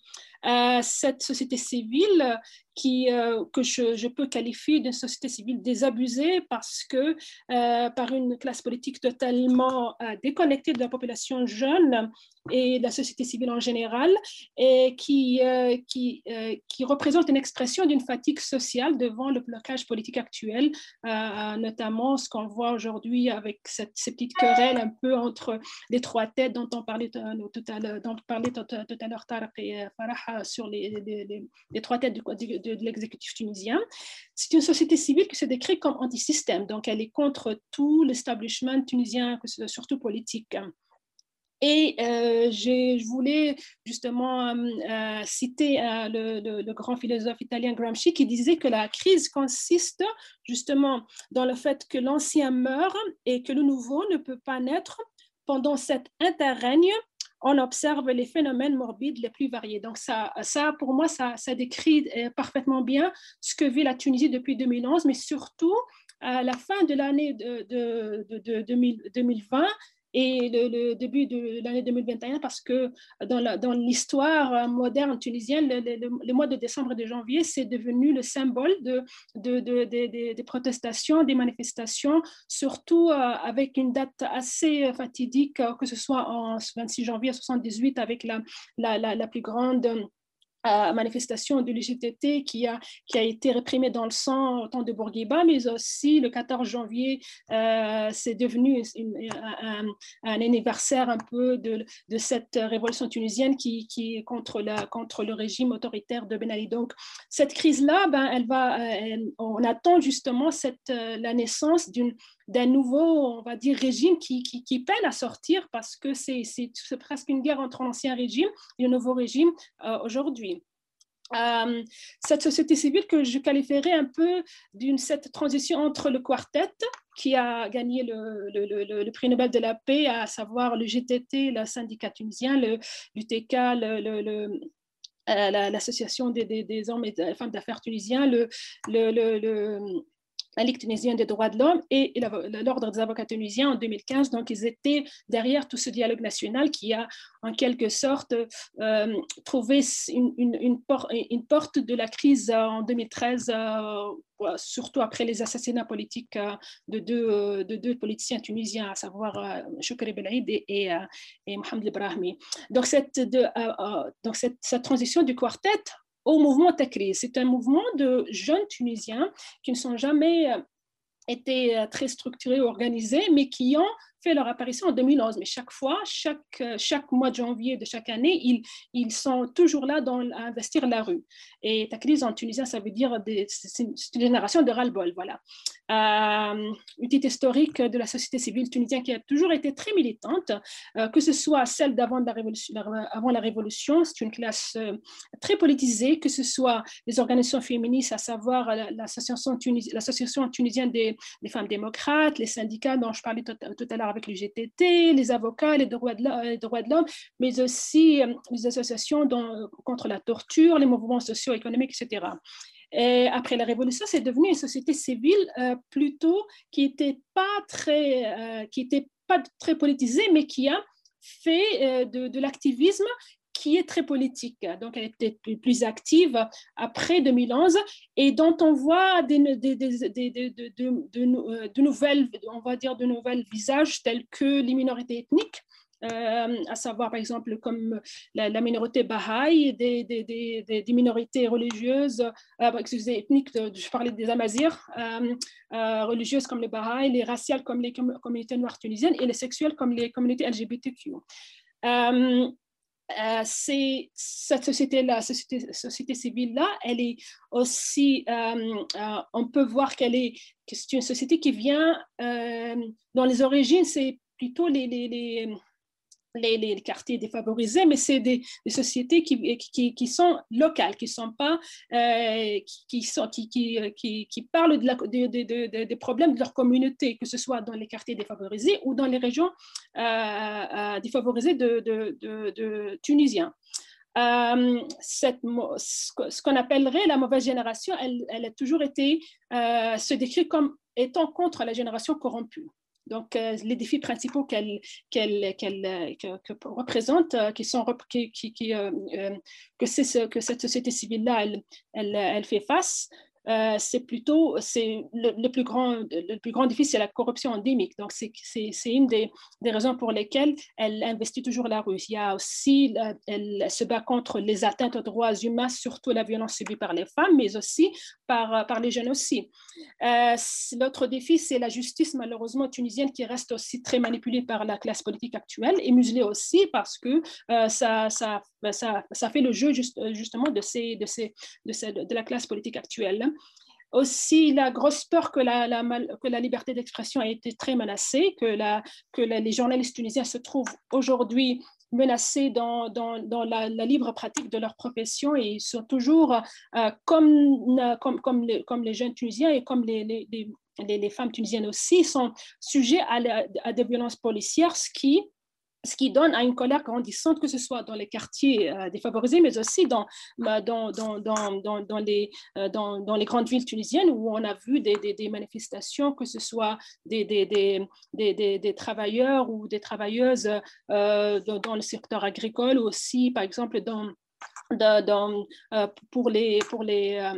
Euh, cette société civile euh, que je, peux qualifier d'une société civile désabusée parce que euh, par une classe politique totalement déconnectée de la population jeune et de la société civile en général, et qui, représente une expression d'une fatigue sociale devant le blocage politique actuel, notamment ce qu'on voit aujourd'hui avec ces petites querelles un peu entre les trois têtes dont on parlait tout à l'heure Tarek et Farah sur les, trois têtes de, l'exécutif tunisien. C'est une société civile qui se décrit comme anti-système, donc elle est contre tout l'establishment tunisien, surtout politique. Et euh, je voulais justement euh, citer euh, le, le, grand philosophe italien Gramsci qui disait que la crise consiste justement dans le fait que l'ancien meurt et que le nouveau ne peut pas naître pendant cet interrègne on observe les phénomènes morbides les plus variés. Donc ça, ça pour moi, ça, décrit euh, parfaitement bien ce que vit la Tunisie depuis 2011, mais surtout à la fin de l'année de, 2020 et le, début de l'année 2021 parce que dans l'histoire moderne tunisienne, le, mois de décembre et de janvier, c'est devenu le symbole de, de, des protestations, des manifestations, surtout euh, avec une date assez fatidique, que ce soit en 26 janvier 1978 avec la, la, la plus grande manifestation de l'UGTT qui a, qui a été réprimée dans le sang au temps de Bourguiba, mais aussi le 14 janvier, euh, c'est devenu un, anniversaire un peu de, de, cette révolution tunisienne qui, qui est contre, la, contre le régime autoritaire de Ben Ali. Donc, cette crise-là, ben, elle va, on attend justement cette, euh, la naissance d'une d'un nouveau, on va dire, régime qui, qui, peine à sortir parce que c'est presque une guerre entre l'ancien régime et le nouveau régime euh, aujourd'hui. Euh, cette société civile que je qualifierais un peu d'une cette transition entre le quartet qui a gagné le, le, le, prix Nobel de la paix, à savoir le GTT, le syndicat tunisien, l'UTK, euh, l'association des, des, hommes et des femmes d'affaires tunisiens, le, le, la Ligue tunisienne des droits de l'homme et l'Ordre des avocats tunisiens en 2015. Donc, ils étaient derrière tout ce dialogue national qui a, en quelque sorte, euh, trouvé une, porte de la crise en 2013, euh, surtout après les assassinats politiques euh, de, deux, de deux politiciens tunisiens, à savoir Choukri Belaïd et, Mohamed Ibrahimi. Donc, cette, donc cette, cette transition du quartet au mouvement Takri. C'est un mouvement de jeunes Tunisiens qui ne sont jamais euh, été euh, très structurés, organisés, mais qui ont fait leur apparition en 2011. Mais chaque fois, chaque, euh, chaque mois de janvier de chaque année, ils, ils sont toujours là dans, à investir la rue. Et Takriz en tunisien, ça veut dire c'est une génération de ras-le-bol. Voilà. Euh, une petite historique de la société civile tunisienne qui a toujours été très militante, euh, que ce soit celle d'avant la révolution, avant la révolution, c'est une classe très politisée, que ce soit les organisations féministes, à savoir l'association tunisienne des, femmes démocrates, les syndicats dont je parlais tout à l'heure avec le GTT, les avocats, les droits de l'homme, mais aussi euh, les associations contre la torture, les mouvements sociaux, économiques, etc. Et après la Révolution, c'est devenu une société civile euh, plutôt qui n'était pas très, euh, qui était pas très politisée, mais qui a fait de l'activisme qui est très politique. Donc, elle était plus active après 2011 et dont on voit des, des, des, de, nouvelles, on va dire, de nouvelles visages tels que les minorités ethniques. Euh, à savoir par exemple comme la, minorité Baha'i, des, des, des, minorités religieuses, euh, excusez, ethniques, je parlais des Amazirs, euh, religieuses comme les Baha'i, les raciales comme les communautés noires tunisiennes et les sexuelles comme les communautés LGBTQ. Euh, c'est cette société-là, société, société civile-là, elle est aussi, euh, euh, on peut voir qu'elle est, que c'est une société qui vient, dans les origines, c'est plutôt les, les, quartiers défavorisés, mais c'est des, sociétés qui, qui, qui, sont locales, qui sont pas, euh, qui, sont, qui, qui, qui, parlent de la, de, de, des problèmes de leur communauté, que ce soit dans les quartiers défavorisés ou dans les régions euh, euh, défavorisées de, de Tunisiens. cette, ce qu'on appellerait la mauvaise génération, elle, elle a toujours été, se décrit comme étant contre la génération corrompue. Donc, euh, les défis principaux qu'elle représente, que, ce, que cette société civile-là, elle, fait face, euh, c'est plutôt c'est le, plus grand, le plus grand défi, c'est la corruption endémique. Donc, c'est une des, des, raisons pour lesquelles elle investit toujours la rue. Il y a aussi, elle, se bat contre les atteintes aux droits humains, surtout la violence subie par les femmes, mais aussi par, par les jeunes aussi. Euh, l'autre défi, c'est la justice, malheureusement, tunisienne, qui reste aussi très manipulée par la classe politique actuelle et muselée aussi parce que euh, ça, ça, ça, ça, fait le jeu juste, justement de, la classe politique actuelle. Aussi, la grosse peur que la, liberté d'expression a été très menacée, que, les journalistes tunisiens se trouvent aujourd'hui menacés dans, la, libre pratique de leur profession et ils sont toujours, euh, comme, comme, les, jeunes tunisiens et comme les, femmes tunisiennes aussi, sont sujets à des violences policières, ce qui ce qui donne à une colère grandissante, que ce soit dans les quartiers euh, défavorisés, mais aussi dans, dans, dans, dans, dans les, euh, dans, dans, les grandes villes tunisiennes où on a vu des, des, manifestations, que ce soit des, des, des, travailleurs ou des travailleuses euh, dans, le secteur agricole, aussi, par exemple, dans, dans, pour les... Pour les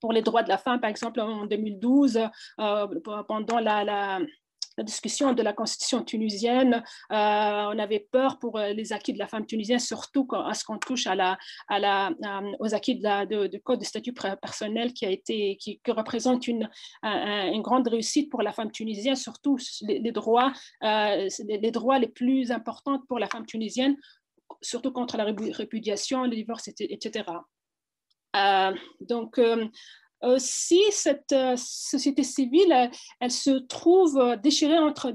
pour les droits de la femme, par exemple, en 2012, pendant la la discussion de la constitution tunisienne. Euh, on avait peur pour euh, les acquis de la femme tunisienne, surtout à ce qu'on touche à la, à la, euh, aux acquis de, de, code de statut personnel qui, a été, qui, représente une, une, grande réussite pour la femme tunisienne, surtout les, droits, les, droits les plus importants pour la femme tunisienne, surtout contre la répudiation, le divorce, etc. donc, aussi, cette euh, société civile, elle, se trouve euh, déchirée entre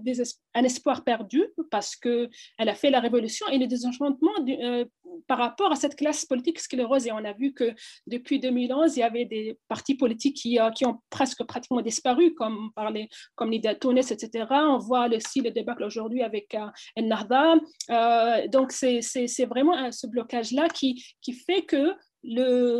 un espoir perdu parce qu'elle a fait la révolution et le désenchantement euh, par rapport à cette classe politique sclérose. Et on a vu que depuis 2011, il y avait des partis politiques qui, ont presque pratiquement disparu, comme, par les, comme Nida Tounes, etc. On voit aussi le débat aujourd'hui avec Ennahda. donc, c'est vraiment ce blocage-là qui fait que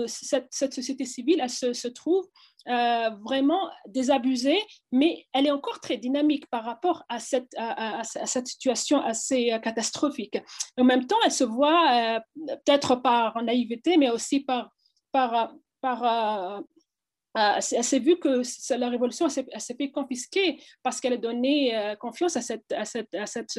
cette, société civile, elle se, trouve euh, vraiment désabusée, mais elle est encore très dynamique par rapport à cette, à, à, cette situation assez euh, catastrophique. En même temps, elle se voit euh, peut-être par naïveté, mais aussi par, par, par, euh, elle s'est vue que la révolution s'est fait confisquer parce qu'elle a donné euh, confiance à cette, à cette, à cette,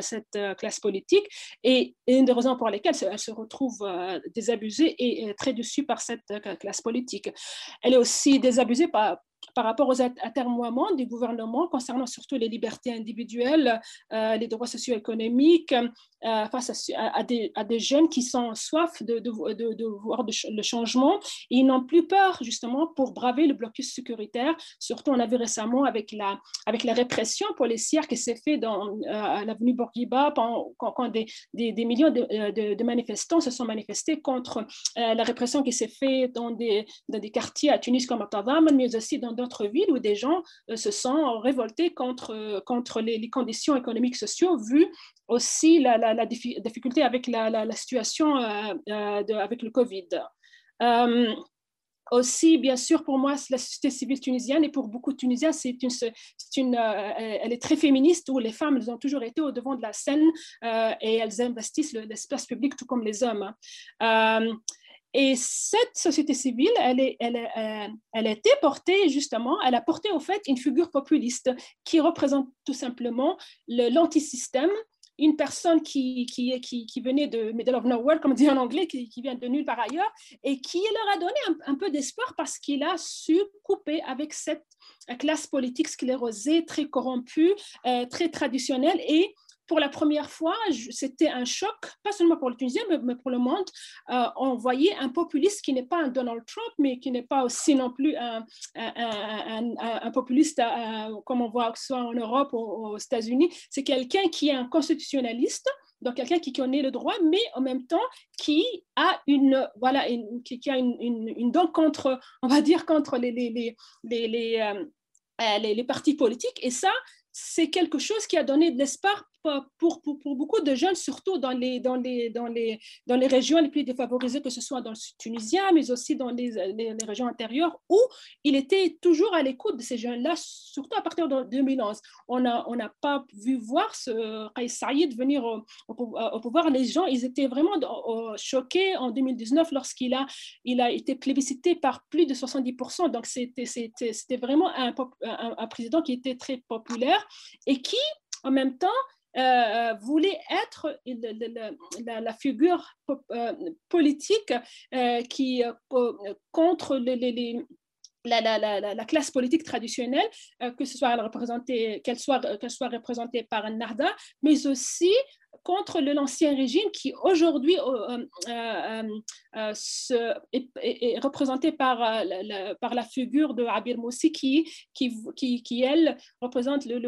cette euh, classe politique et, une des raisons pour lesquelles elle se retrouve désabusée et très dessus par cette classe politique. Elle est aussi désabusée par, par rapport aux atermoiements du gouvernement concernant surtout les libertés individuelles, euh, les droits socio-économiques, euh, face à, des, jeunes qui sont soif de, voir le changement. ils n'ont plus peur justement pour braver le blocus sécuritaire. Surtout, on a vu récemment avec la, avec la répression policière qui s'est faite dans, euh, à l'avenue Bourguiba quand, des, des, millions de, manifestants se sont manifestés contre la répression qui s'est faite dans des, dans des quartiers à Tunis comme à Tadam, mais aussi dans d'autres villes où des gens euh, se sont révoltés contre, euh, contre les, conditions économiques sociaux, vu aussi la, la, difficulté avec la, la situation euh, avec le Covid. aussi, bien sûr, pour moi, la société civile tunisienne et pour beaucoup de Tunisiens, c'est une, une elle est très féministe où les femmes elles ont toujours été au devant de la scène et elles investissent l'espace public tout comme les hommes. Et cette société civile, elle, est, elle, euh, elle, a été portée justement, elle a porté au fait une figure populiste qui représente tout simplement l'antisystème, une personne qui, qui, qui, venait de Middle of Nowhere, comme on dit en anglais, qui, qui vient de nulle part ailleurs, et qui leur a donné un, peu d'espoir parce qu'il a su couper avec cette classe politique sclérosée, très corrompue, euh, très traditionnelle, et pour la première fois, c'était un choc, pas seulement pour le Tunisien, mais, pour le monde. Euh, on voyait un populiste qui n'est pas un Donald Trump, mais qui n'est pas aussi non plus un, populiste comme on voit soit en Europe ou aux États-Unis. C'est quelqu'un qui est un constitutionnaliste donc quelqu'un qui connaît le droit, mais en même temps qui a une, voilà, qui, a une, une, contre, on va dire, contre les, les, les, euh, euh, les, les partis politiques. Et ça, c'est quelque chose qui a donné de l'espoir pour, pour, pour, beaucoup de jeunes, surtout dans les, dans, les, dans, les, dans les régions les plus défavorisées, que ce soit dans le tunisien, mais aussi dans les, les, régions intérieures, où il était toujours à l'écoute de ces jeunes-là, surtout à partir de 2011. On n'a on pas vu voir ce Kais Saïd venir au, au, pouvoir. Les gens, ils étaient vraiment choqués en 2019 lorsqu'il a, il a été plébiscité par plus de 70%. Donc, c'était vraiment un, un, un président qui était très populaire et qui, en même temps, euh, euh, voulait être la, figure euh, politique qui contre la, la, la, classe politique traditionnelle, que ce soit représentée, qu'elle soit, soit représentée par Narda, mais aussi contre l'ancien régime qui aujourd'hui est, représenté par, la, figure de Abir Moussi qui, qui, qui, elle, représente le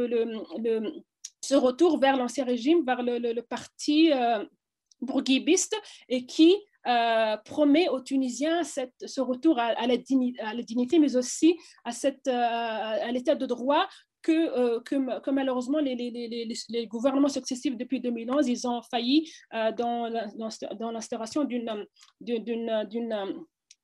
ce retour vers l'ancien régime, vers le, parti euh, bourguibiste et qui euh, promet aux Tunisiens ce retour à, la dignité, mais aussi à, cette, euh, à l'état de droit que, que, malheureusement les, gouvernements successifs depuis 2011, ils ont failli dans, dans l'instauration d'une,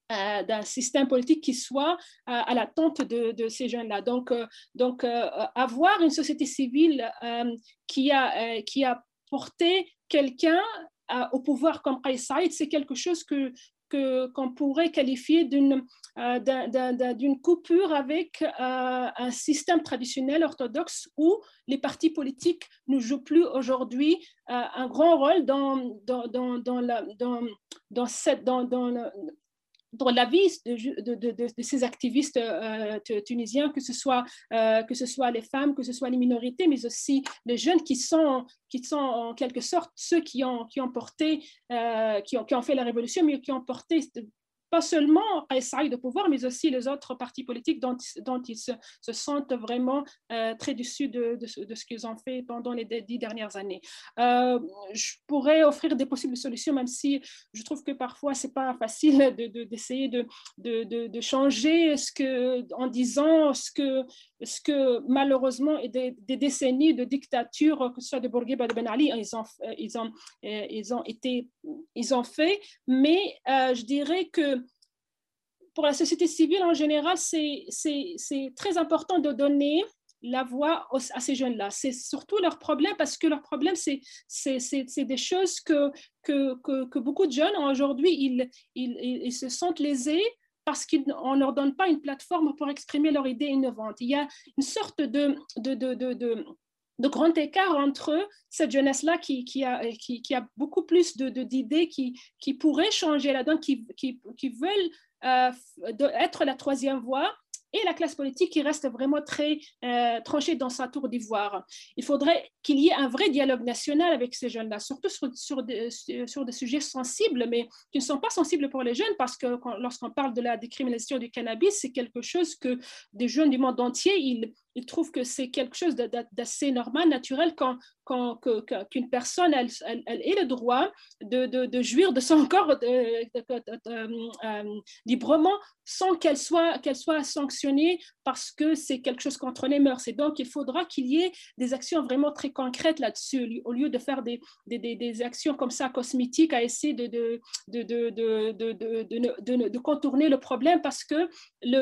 d'un système politique qui soit à l'attente de, de, ces jeunes-là. Donc, euh, donc euh, avoir une société civile euh, qui, a, qui a porté quelqu'un au pouvoir comme Saïd, c'est quelque chose que, que, qu'on pourrait qualifier d'une, coupure avec un système traditionnel orthodoxe où les partis politiques ne jouent plus aujourd'hui un grand rôle dans, dans, dans, la, cette, dans, dans, dans la vie de, ces activistes euh, tunisiens, que ce, soit, euh, que ce soit les femmes, que ce soit les minorités, mais aussi les jeunes qui sont, qui sont en quelque sorte ceux qui ont, qui ont porté, euh, qui, ont, qui ont fait la révolution, mais qui ont porté pas seulement Saïd de pouvoir, mais aussi les autres partis politiques dont, ils se, se, sentent vraiment euh, très déçus de, de, de, ce qu'ils ont fait pendant les dix dernières années. Euh, je pourrais offrir des possibles solutions, même si je trouve que parfois c'est pas facile d'essayer de, de, changer ce que, en disant ce que, ce que malheureusement des, décennies de dictature, que ce soit de Bourguiba de Ben Ali, ils ont, ils ont, ils ont été, ils ont fait, mais euh, je dirais que pour la société civile en général, c'est très important de donner la voix à ces jeunes-là. C'est surtout leur problème parce que leur problème, c'est des choses que, que, que, beaucoup de jeunes aujourd'hui, ils, ils, ils, se sentent lésés parce qu'on ne leur donne pas une plateforme pour exprimer leurs idées innovantes. Il y a une sorte de, grand écart entre cette jeunesse-là qui, a, beaucoup plus d'idées qui, pourraient changer qui, qui veulent euh, être la troisième voie et la classe politique qui reste vraiment très euh, tranchée dans sa tour d'ivoire. Il faudrait qu'il y ait un vrai dialogue national avec ces jeunes-là, surtout sur, sur, des, sur, des, sujets sensibles, mais qui ne sont pas sensibles pour les jeunes, parce que lorsqu'on parle de la décriminalisation du cannabis, c'est quelque chose que des jeunes du monde entier, ils, ils trouvent que c'est quelque chose d'assez normal, naturel, quand, qu'une personne elle, elle, ait le droit de, jouir de son corps euh, librement sans qu'elle soit, qu'elle soit sanctionnée parce que c'est quelque chose contre les mœurs. Et donc, il faudra qu'il y ait des actions vraiment très concrètes là-dessus, au lieu de faire des, actions comme ça cosmétiques à essayer de, contourner le problème parce que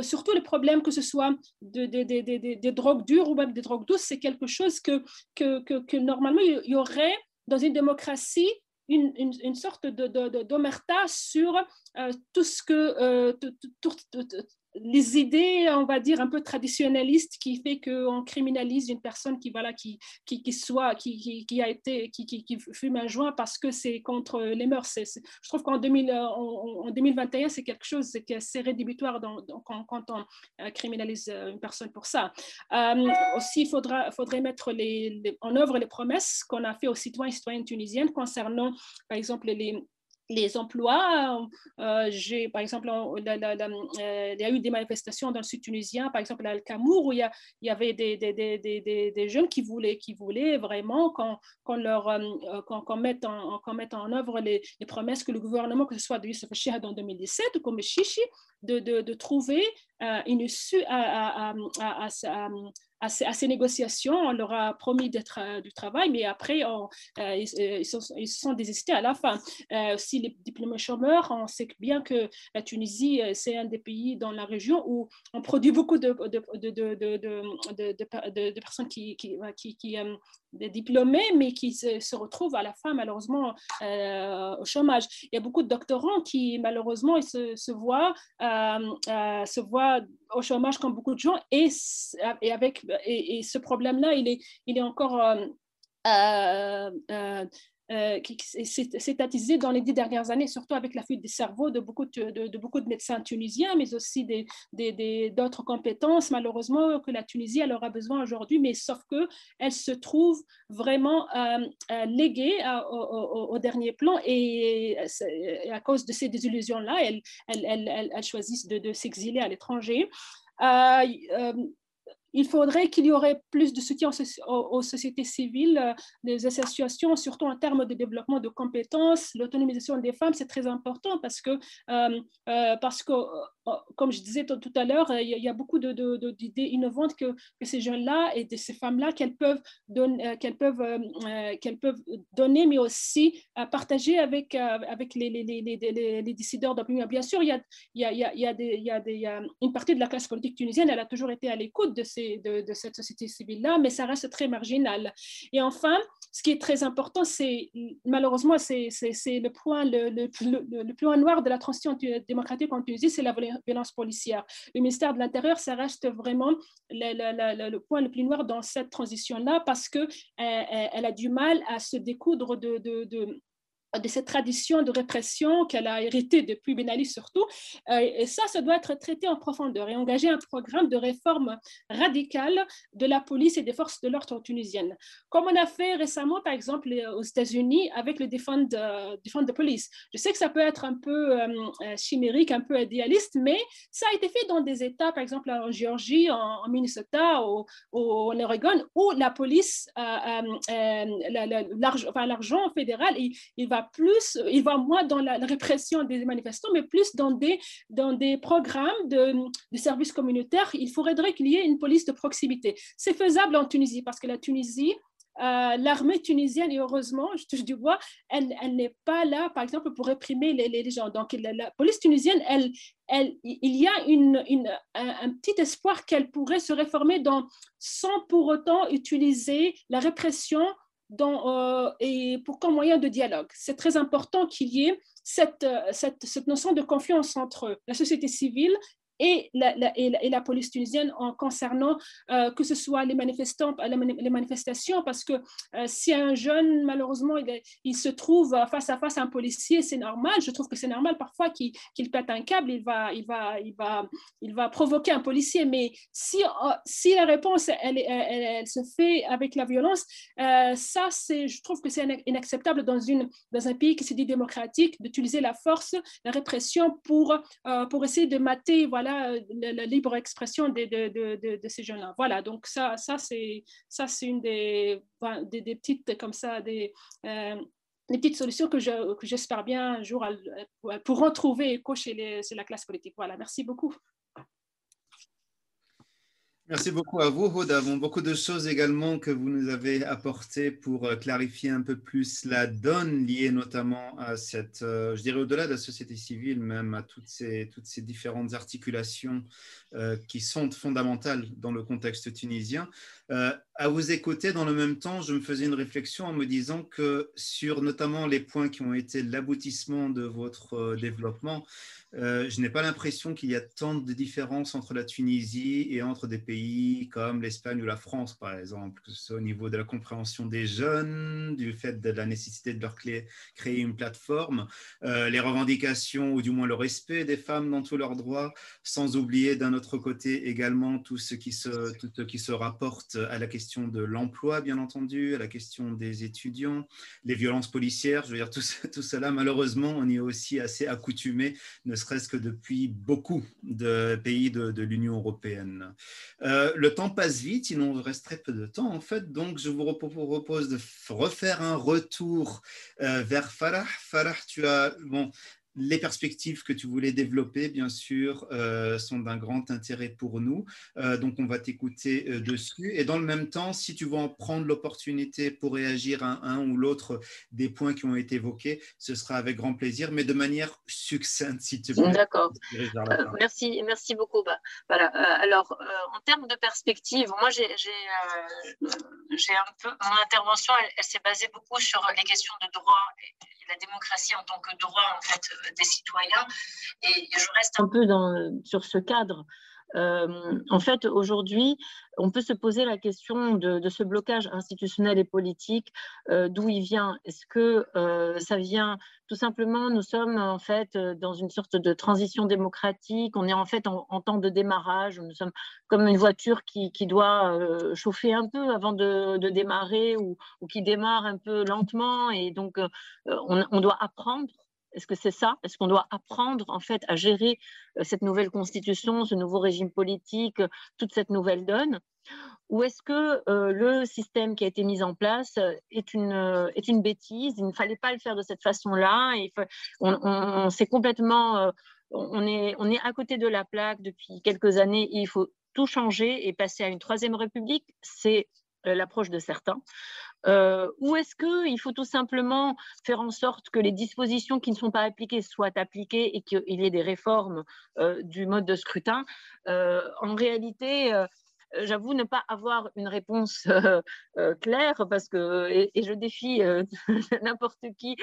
surtout le problème que ce soit des drogues dures ou même des drogues douces, c'est quelque chose que, que, que, normalement, il y aurait dans une démocratie une, une, une sorte d'omerta sur euh, tout ce que, euh, les idées, on va dire, un peu traditionnalistes qui fait qu'on criminalise une personne qui, voilà, qui, qui, qui soit, qui, qui, a été, qui, qui, fume un joint parce que c'est contre les mœurs. je trouve qu'en en, 2021, c'est quelque chose qui est assez rédhibitoire quand, on euh, criminalise euh, une personne pour ça. Euh, aussi, il faudra, faudrait mettre les, en œuvre les promesses qu'on a fait aux citoyens et citoyennes tunisiennes concernant, par exemple, les les emplois. Euh, j'ai, par exemple, euh, il y a eu des manifestations dans le sud tunisien, par exemple à Al-Kamour, où il y, avait des, jeunes qui voulaient, vraiment qu'on, euh, mette, en, œuvre les, promesses que le gouvernement, que ce soit de Youssef Chihad en 2017 ou comme Chichi, de, trouver une issue à, à, à ces, négociations. On leur a promis euh, du travail, mais après, euh, ils, euh, ils, se sont désistés à la fin. si les diplômés chômeurs, on sait bien que la Tunisie, c'est un des pays dans la région où on produit beaucoup de, personnes qui, qui, qui, des diplômés, mais qui se, retrouvent à la fin, malheureusement, au chômage. Il y a beaucoup de doctorants qui, malheureusement, se voient au chômage comme beaucoup de gens. Et, avec et, ce problème-là, il est, il est encore euh, euh, euh, euh, qui s'est attisé dans les dix dernières années, surtout avec la fuite des cerveaux de beaucoup de, beaucoup de médecins tunisiens, mais aussi d'autres compétences, malheureusement, que la Tunisie elle aura besoin aujourd'hui, mais sauf qu'elle se trouve vraiment euh, léguée au, dernier plan et, à cause de ces désillusions-là, elles elle, elle, elle, choisissent de, s'exiler à l'étranger. Euh, il faudrait qu'il y aurait plus de soutien aux, sociétés civiles, euh, des associations, surtout en termes de développement de compétences. L'autonomisation des femmes, c'est très important parce que, euh, euh, parce que comme je disais tout à l'heure, il, y a beaucoup d'idées innovantes que, ces jeunes-là et ces femmes-là qu'elles peuvent, donner, qu'elles peuvent, qu'elles peuvent donner, mais aussi partager avec, les, les, les, les décideurs d'opinion. Bien sûr, il y, a, une partie de la classe politique tunisienne, elle a toujours été à l'écoute de cette société civile-là, mais ça reste très marginal. Et enfin, ce qui est très important, c'est malheureusement, c'est le point le, point noir de la transition démocratique en Tunisie, c'est la violence policière. Le ministère de l'Intérieur, ça reste vraiment le, point le plus noir dans cette transition-là parce qu'elle elle a du mal à se découdre de cette tradition de répression qu'elle a héritée depuis Ben Ali surtout. Euh, et ça, ça doit être traité en profondeur et engager un programme de réforme radicale de la police et des forces de l'ordre tunisiennes. Comme on a fait récemment, par exemple, aux États-Unis avec le Defend, de Police. Je sais que ça peut être un peu euh, euh, chimérique, un peu idéaliste, mais ça a été fait dans des États, par exemple en Géorgie, en, Minnesota, ou, en Oregon, où la police, l'argent fédéral, il, il va plus, il va moins dans la, répression des manifestants, mais plus dans des, dans des programmes de, de services communautaires. Il faudrait qu'il y ait une police de proximité. C'est faisable en Tunisie parce que la Tunisie, euh, l'armée tunisienne, et heureusement, je touche du bois, elle, elle n'est pas là, par exemple, pour réprimer les, les gens. Donc, la, police tunisienne, elle, elle, il y a une, une, un, petit espoir qu'elle pourrait se réformer sans pour autant utiliser la répression euh, et pour qu'un moyen de dialogue. C'est très important qu'il y ait cette, cette, notion de confiance entre la société civile et la, et la, police tunisienne en concernant euh, que ce soit les, manifestants, les manifestations, parce que euh, si un jeune, malheureusement, il, se trouve face à face à un policier, c'est normal, je trouve que c'est normal parfois qu'il pète un câble, il va, il, va, il, va, il va provoquer un policier, mais si, euh, si la réponse, elle, se fait avec la violence, ça, je trouve que c'est inacceptable dans, une, dans un pays qui se dit démocratique d'utiliser la force, la répression pour, pour essayer de mater, voilà, la, libre expression de, ces jeunes-là. Voilà, donc ça, ça c'est une des, des, petites comme ça des euh, petites solutions que j'espère je, bien un jour pour retrouver écho chez, les, la classe politique. Voilà, merci beaucoup.
Merci beaucoup à vous, Hoda. beaucoup de choses également que vous nous avez apportées pour euh, clarifier un peu plus la donne liée notamment à cette, euh, je dirais au-delà de la société civile, même à toutes ces, toutes ces différentes articulations euh, qui sont fondamentales dans le contexte tunisien. À vous écouter, dans le même temps, je me faisais une réflexion en me disant que sur notamment les points qui ont été l'aboutissement de votre euh, développement, euh, je n'ai pas l'impression qu'il y a tant de différences entre la Tunisie et entre des pays comme l'Espagne ou la France, par exemple, que ce soit au niveau de la compréhension des jeunes, du fait de la nécessité de leur créer, une plateforme, euh, les revendications ou du moins le respect des femmes dans tous leurs droits, sans oublier d'un autre côté également tout ce qui se, tout ce qui se rapporte à la question de l'emploi, bien entendu, à la question des étudiants, les violences policières, je veux dire, tout, tout cela, malheureusement, on y est aussi assez accoutumé, ne serait-ce que depuis beaucoup de pays de, l'Union européenne. Euh, le temps passe vite, il nous reste très peu de temps en fait, donc je vous propose de refaire un retour euh, vers Farah. Farah, tu as bon, les perspectives que tu voulais développer, bien sûr, euh, sont d'un grand intérêt pour nous. Euh, donc, on va t'écouter euh, dessus. Et dans le même temps, si tu veux en prendre l'opportunité pour réagir à un ou l'autre des points qui ont été évoqués, ce sera avec grand plaisir, mais de manière succincte, si tu veux.
D'accord. merci, merci beaucoup. Bah, voilà. alors, en termes de perspectives, moi, j'ai un peu. Mon intervention, elle, s'est basée beaucoup sur les questions de droit et, la démocratie en tant que droit, fait des citoyens. Et, je reste un peu dans, sur ce cadre. Euh, en fait, aujourd'hui, on peut se poser la question de, ce blocage institutionnel et politique, euh, d'où il vient? Est-ce que euh, ça vient tout simplement, nous sommes en fait dans une sorte de transition démocratique, on est en fait en, temps de démarrage, nous sommes comme une voiture qui, doit chauffer un peu avant de, démarrer ou, qui démarre un peu lentement. Et donc on doit apprendre est-ce que c'est ça? Est-ce qu'on doit apprendre en fait à gérer euh, cette nouvelle constitution, ce nouveau régime politique, euh, toute cette nouvelle donne? Ou est-ce que euh, le système qui a été mis en place est une, est une bêtise? Il ne fallait pas le faire de cette façon-là. On, on, complètement, on, est, on est à côté de la plaque depuis quelques années. il faut tout changer et passer à une troisième république. C'est l'approche de certains. Euh, ou est-ce qu'il faut tout simplement faire en sorte que les dispositions qui ne sont pas appliquées soient appliquées et qu'il y ait des réformes euh, du mode de scrutin? Euh, En réalité, j'avoue ne pas avoir une réponse claire parce que, et, je défie n'importe qui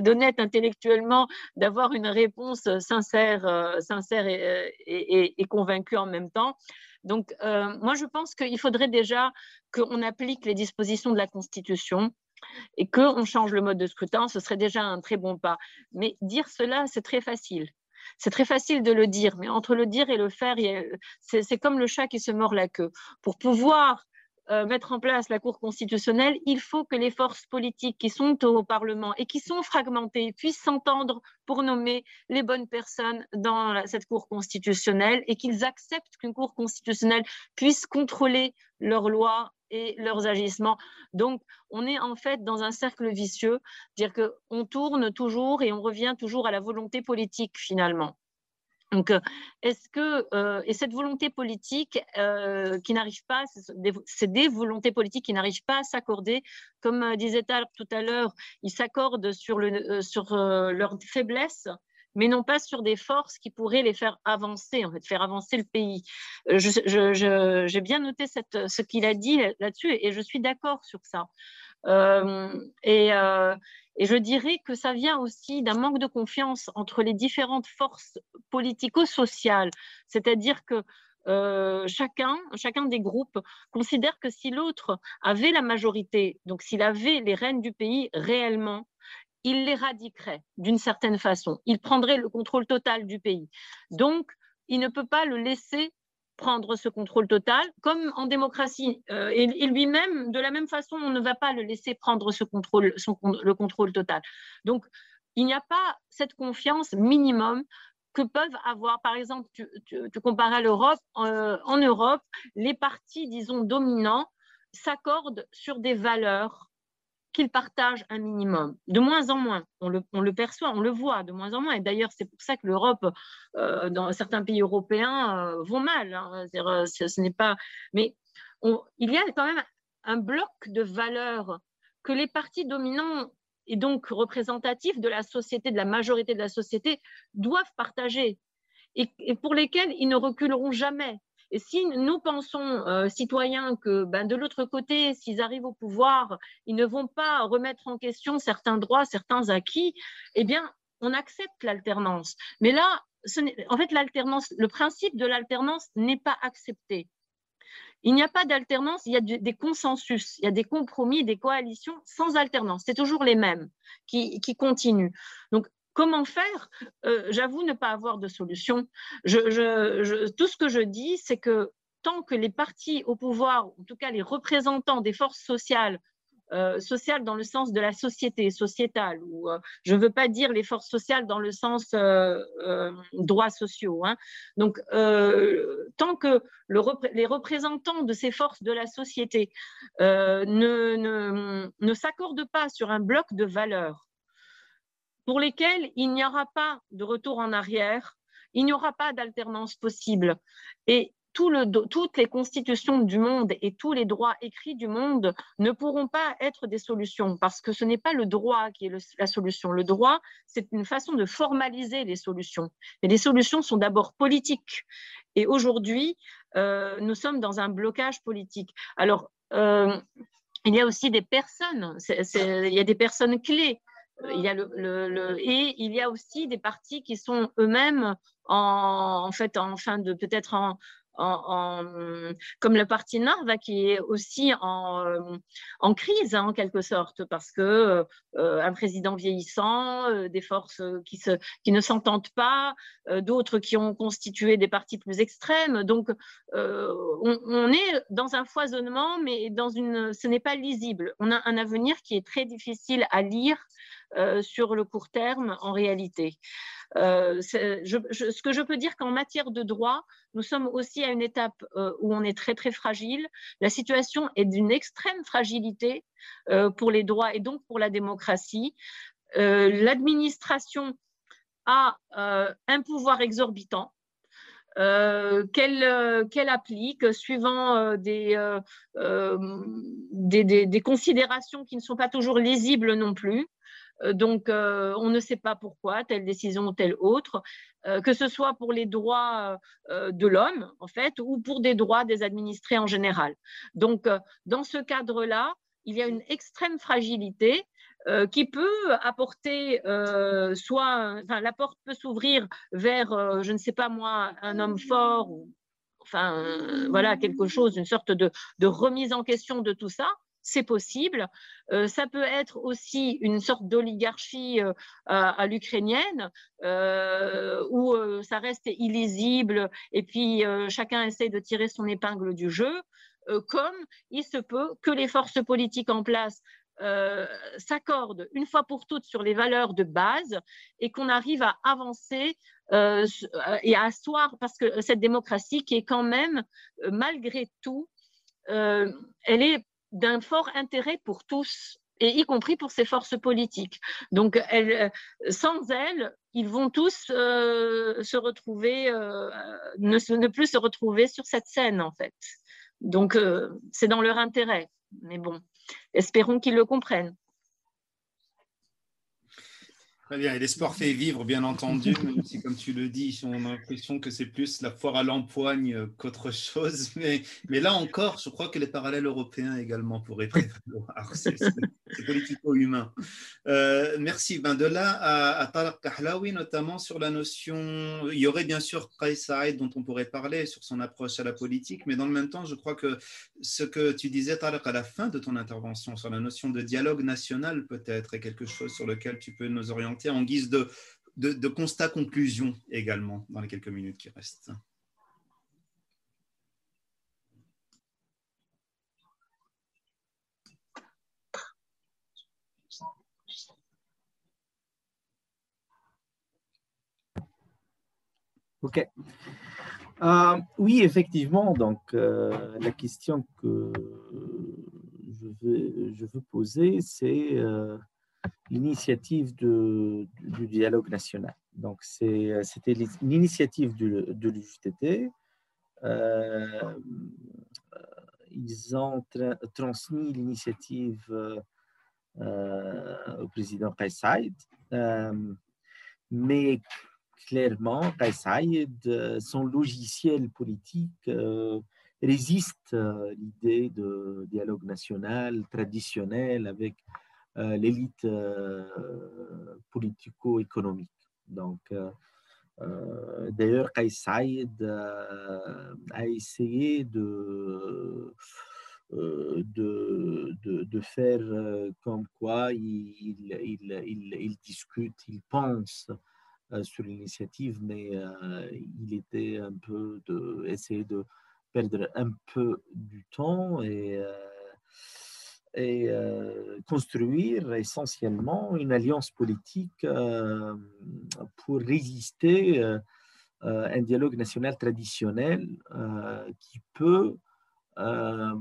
d'honnête intellectuellement d'avoir une réponse sincère, sincère et, convaincue en même temps. Donc, moi, je pense qu'il faudrait déjà qu'on applique les dispositions de la Constitution et qu'on change le mode de scrutin, ce serait déjà un très bon pas. Mais dire cela, c'est très facile. C'est très facile de le dire, mais entre le dire et le faire, c'est comme le chat qui se mord la queue. Pour pouvoir euh, mettre en place la Cour constitutionnelle, il faut que les forces politiques qui sont au Parlement et qui sont fragmentées puissent s'entendre pour nommer les bonnes personnes dans cette Cour constitutionnelle et qu'ils acceptent qu'une Cour constitutionnelle puisse contrôler leurs lois et leurs agissements. Donc, on est en fait dans un cercle vicieux, dire qu'on tourne toujours et on revient toujours à la volonté politique finalement. Donc, euh, est-ce que, euh, et cette volonté politique euh, qui n'arrive pas, c'est des, volontés politiques qui n'arrivent pas à s'accorder, comme disait tout à l'heure, ils s'accordent sur, le, sur leur faiblesse, mais non pas sur des forces qui pourraient les faire avancer, en fait, faire avancer le pays. J'ai bien noté ce qu'il a dit là-dessus et je suis d'accord sur ça. Et et je dirais que ça vient aussi d'un manque de confiance entre les différentes forces politico-sociales, c'est-à-dire que euh, chacun, chacun des groupes considère que si l'autre avait la majorité, donc s'il avait les rênes du pays réellement, il l'éradiquerait d'une certaine façon. Il prendrait le contrôle total du pays. Donc, il ne peut pas le laisser prendre ce contrôle total, comme en démocratie. Euh, et, lui-même, de la même façon, on ne va pas le laisser prendre ce contrôle, son, le contrôle total. Donc, il n'y a pas cette confiance minimum que peuvent avoir, par exemple, tu, tu, compares à l'Europe, euh, en Europe, les partis, disons, dominants s'accordent sur des valeurs qu'ils partagent un minimum. De moins en moins, on le, perçoit, on le voit de moins en moins. Et d'ailleurs, c'est pour ça que l'Europe, euh, dans certains pays européens, euh, vont mal. Hein. Euh, ce, n'est pas. Mais il y a quand même un bloc de valeurs que les partis dominants et donc représentatifs de la société, de la majorité de la société, doivent partager et pour lesquels ils ne reculeront jamais. Et si nous pensons, citoyens, que ben, de l'autre côté, s'ils arrivent au pouvoir, ils ne vont pas remettre en question certains droits, certains acquis, eh bien, on accepte l'alternance. Mais là, en fait, l'alternance, le principe de l'alternance n'est pas accepté. Il n'y a pas d'alternance, il y a des consensus, il y a des compromis, des coalitions sans alternance. C'est toujours les mêmes qui, continuent. Donc, comment faire euh, J'avoue ne pas avoir de solution. tout ce que je dis, c'est que tant que les partis au pouvoir, en tout cas les représentants des forces sociales, euh, sociale dans le sens de la société, sociétale, ou euh, je ne veux pas dire les forces sociales dans le sens droits sociaux. Hein. Donc, tant que les représentants de ces forces de la société ne s'accordent pas sur un bloc de valeurs pour lesquelles il n'y aura pas de retour en arrière, il n'y aura pas d'alternance possible. Et toutes les constitutions du monde et tous les droits écrits du monde ne pourront pas être des solutions parce que ce n'est pas le droit qui est la solution. Le droit, c'est une façon de formaliser les solutions. Et les solutions sont d'abord politiques. Et aujourd'hui, euh, nous sommes dans un blocage politique. Alors, euh, il y a aussi des personnes, il y a des personnes clés. Il y a le, et il y a aussi des partis qui sont eux-mêmes en, en, fait en fin de peut-être en, comme le parti Narva qui est aussi en, en crise hein, en quelque sorte parce que euh, un président vieillissant, euh, des forces qui, se, qui ne s'entendent pas, euh, d'autres qui ont constitué des partis plus extrêmes. Donc on, on, est dans un foisonnement, mais dans une, ce n'est pas lisible. On a un avenir qui est très difficile à lire sur le court terme en réalité. Euh, ce que je peux dire qu'en matière de droit, nous sommes aussi à une étape euh, où on est très très fragile. La situation est d'une extrême fragilité euh, pour les droits et donc pour la démocratie. L'administration a un pouvoir exorbitant. qu'elle applique suivant des, considérations qui ne sont pas toujours lisibles non plus. Euh, donc, euh, on ne sait pas pourquoi telle décision ou telle autre, euh, que ce soit pour les droits de l'homme, en fait, ou pour des droits des administrés en général. Donc, dans ce cadre-là, il y a une extrême fragilité qui peut apporter soit, la porte peut s'ouvrir vers, je ne sais pas moi, un homme fort enfin, voilà, quelque chose, une sorte de remise en question de tout ça, c'est possible. Euh, ça peut être aussi une sorte d'oligarchie euh, à, l'ukrainienne euh, où ça reste illisible et puis chacun essaie de tirer son épingle du jeu, comme il se peut que les forces politiques en place s'accordent une fois pour toutes sur les valeurs de base et qu'on arrive à avancer et à asseoir, parce que cette démocratie qui est quand même, malgré tout, elle est d'un fort intérêt pour tous, et y compris pour ces forces politiques. Donc, elles, sans elles, ils vont tous euh, se retrouver, euh, ne, plus se retrouver sur cette scène, en fait. Donc, euh, c'est dans leur intérêt. Mais bon, espérons qu'ils le comprennent.
Très bien. Et l'espoir fait vivre, bien entendu, même si, comme tu le dis, on a l'impression que c'est plus la foire à l'empoigne qu'autre chose. Mais, mais là encore, je crois que les parallèles européens également pourraient prévaloir. C'est politico-humain. Euh, merci. Ben de là à, à Tarek Kahlaoui, notamment sur la notion. Il y aurait bien sûr Qais Saïd dont on pourrait parler sur son approche à la politique, mais dans le même temps, je crois que ce que tu disais, Tarek, à la fin de ton intervention sur la notion de dialogue national, peut-être, est quelque chose sur lequel tu peux nous orienter en guise de, constat-conclusion également dans les quelques minutes qui restent.
OK. Euh, oui, effectivement, donc euh, la question que je veux, je veux poser, c'est euh, l'initiative du dialogue national. Donc, c'était l'initiative de, l'UJTT. Euh, ils ont transmis l'initiative euh, au président Kais euh, mais clairement, son logiciel politique résiste à l'idée de dialogue national traditionnel avec l'élite politico-économique. Donc, d'ailleurs, Kais Saïd a essayé de euh, de, de, faire euh, comme quoi il, il, il, il discute, il pense euh, sur l'initiative, mais il était un peu de essayer de perdre un peu du temps et, et construire essentiellement une alliance politique pour résister à un dialogue national traditionnel qui peut euh,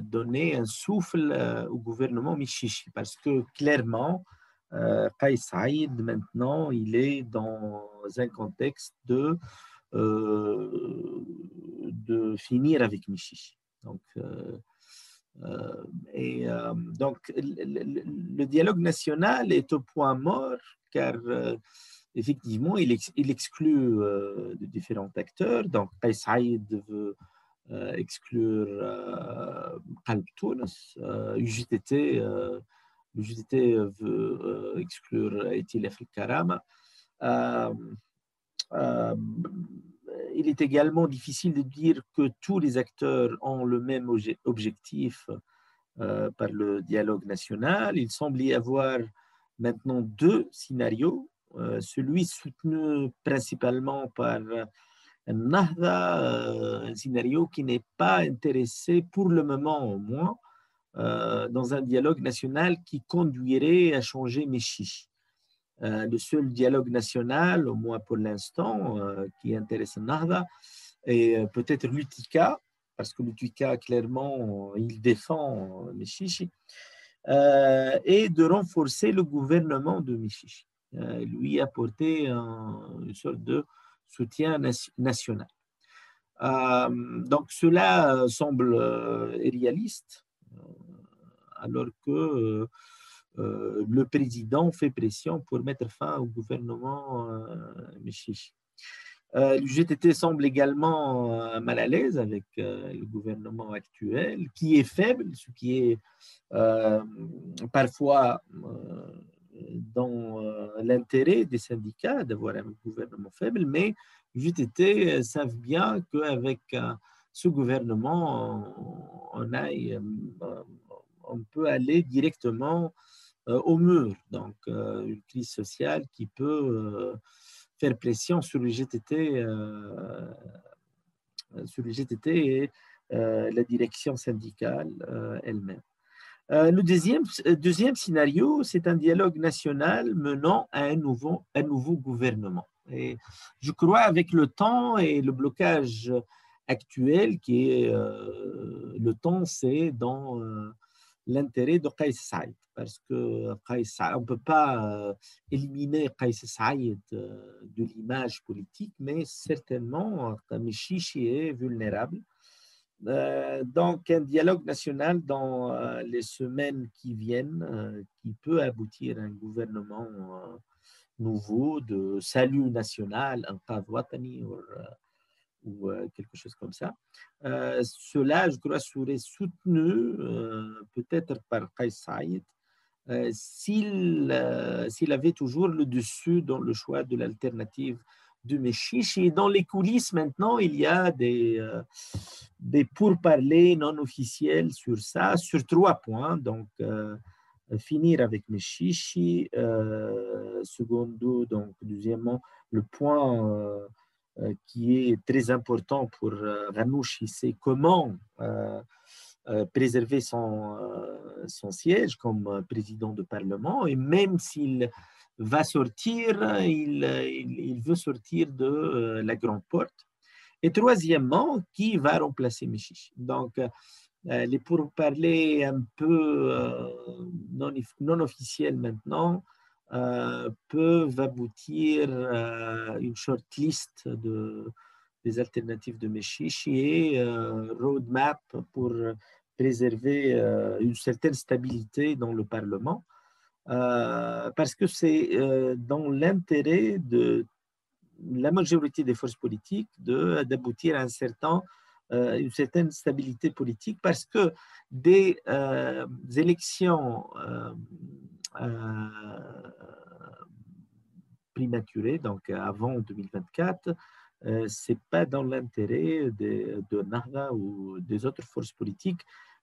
donner un souffle euh, au gouvernement Michichi parce que clairement, euh, Saïd, maintenant, il est dans un contexte de, euh, de finir avec Michichi. Donc, et donc, le, dialogue national est au point mort car effectivement, il, exclut de différents acteurs. Donc, Saïd veut euh, exclure euh, Qalb Tunis. UJTT, euh, veut exclure Etil Karama. Il est également difficile de dire que tous les acteurs ont le même objectif par le dialogue national. Il semble y avoir maintenant deux scénarios. celui soutenu principalement par euh, un scénario qui n'est pas intéressé, pour le moment au moins, euh, dans un dialogue national qui conduirait à changer Méchiche. Euh, le seul dialogue national, au moins pour l'instant, qui intéresse Nahda, et peut-être l'UTICA, parce que l'UTICA, clairement, il défend Méchiche, et de renforcer le gouvernement de Méchiche. lui apporter une sorte de soutien national. Euh, donc cela semble euh, réaliste, euh, alors que le président fait pression pour mettre fin au gouvernement Michichi. le GTT semble également mal à l'aise avec le gouvernement actuel, qui est faible, ce qui est parfois dans euh, l'intérêt des syndicats d'avoir un gouvernement faible, mais euh, savent bien qu'avec euh, ce gouvernement, on peut aller directement au mur. Donc, une crise sociale qui peut faire pression sur le GTT, sur le GTT et la direction syndicale elle-même. Euh, le deuxième, euh, deuxième scénario, c'est un dialogue national menant à un nouveau, un nouveau gouvernement. Et je crois avec le temps et le blocage actuel, qui est euh, le temps, c'est dans l'intérêt de Qais Saïd, parce que on ne peut pas éliminer Qais Saïd de l'image politique, mais certainement, Mishishi est vulnérable. Euh, donc, un dialogue national dans euh, les semaines qui viennent, euh, qui peut aboutir à un gouvernement nouveau de salut national, un Qadwatani ou, ou quelque chose comme ça. cela, je crois, serait soutenu peut-être par Qais s'il avait toujours le dessus dans le choix de l'alternative de Méchiche. Et dans les coulisses, maintenant, il y a des, euh, des pourparlers non officiels sur ça, sur trois points. Donc, euh, finir avec Méchichi, euh, secondo, donc, deuxièmement, le point qui est très important pour Ranouchi, c'est comment préserver son, siège comme président de Parlement. Et même s'il va sortir, il, veut sortir de euh, la grande porte. Et troisièmement, qui va remplacer Michiche Donc, euh, les pourparlers un peu euh, non, non officiels maintenant peuvent aboutir à une shortlist de, des alternatives de Michiche et roadmap pour préserver une certaine stabilité dans le Parlement. Euh, parce que c'est euh, dans l'intérêt de la majorité des forces politiques d'aboutir à un certain, une certaine stabilité politique parce que des élections prématurées, donc avant 2024, ce n'est pas dans l'intérêt de, de ou des autres forces politiques,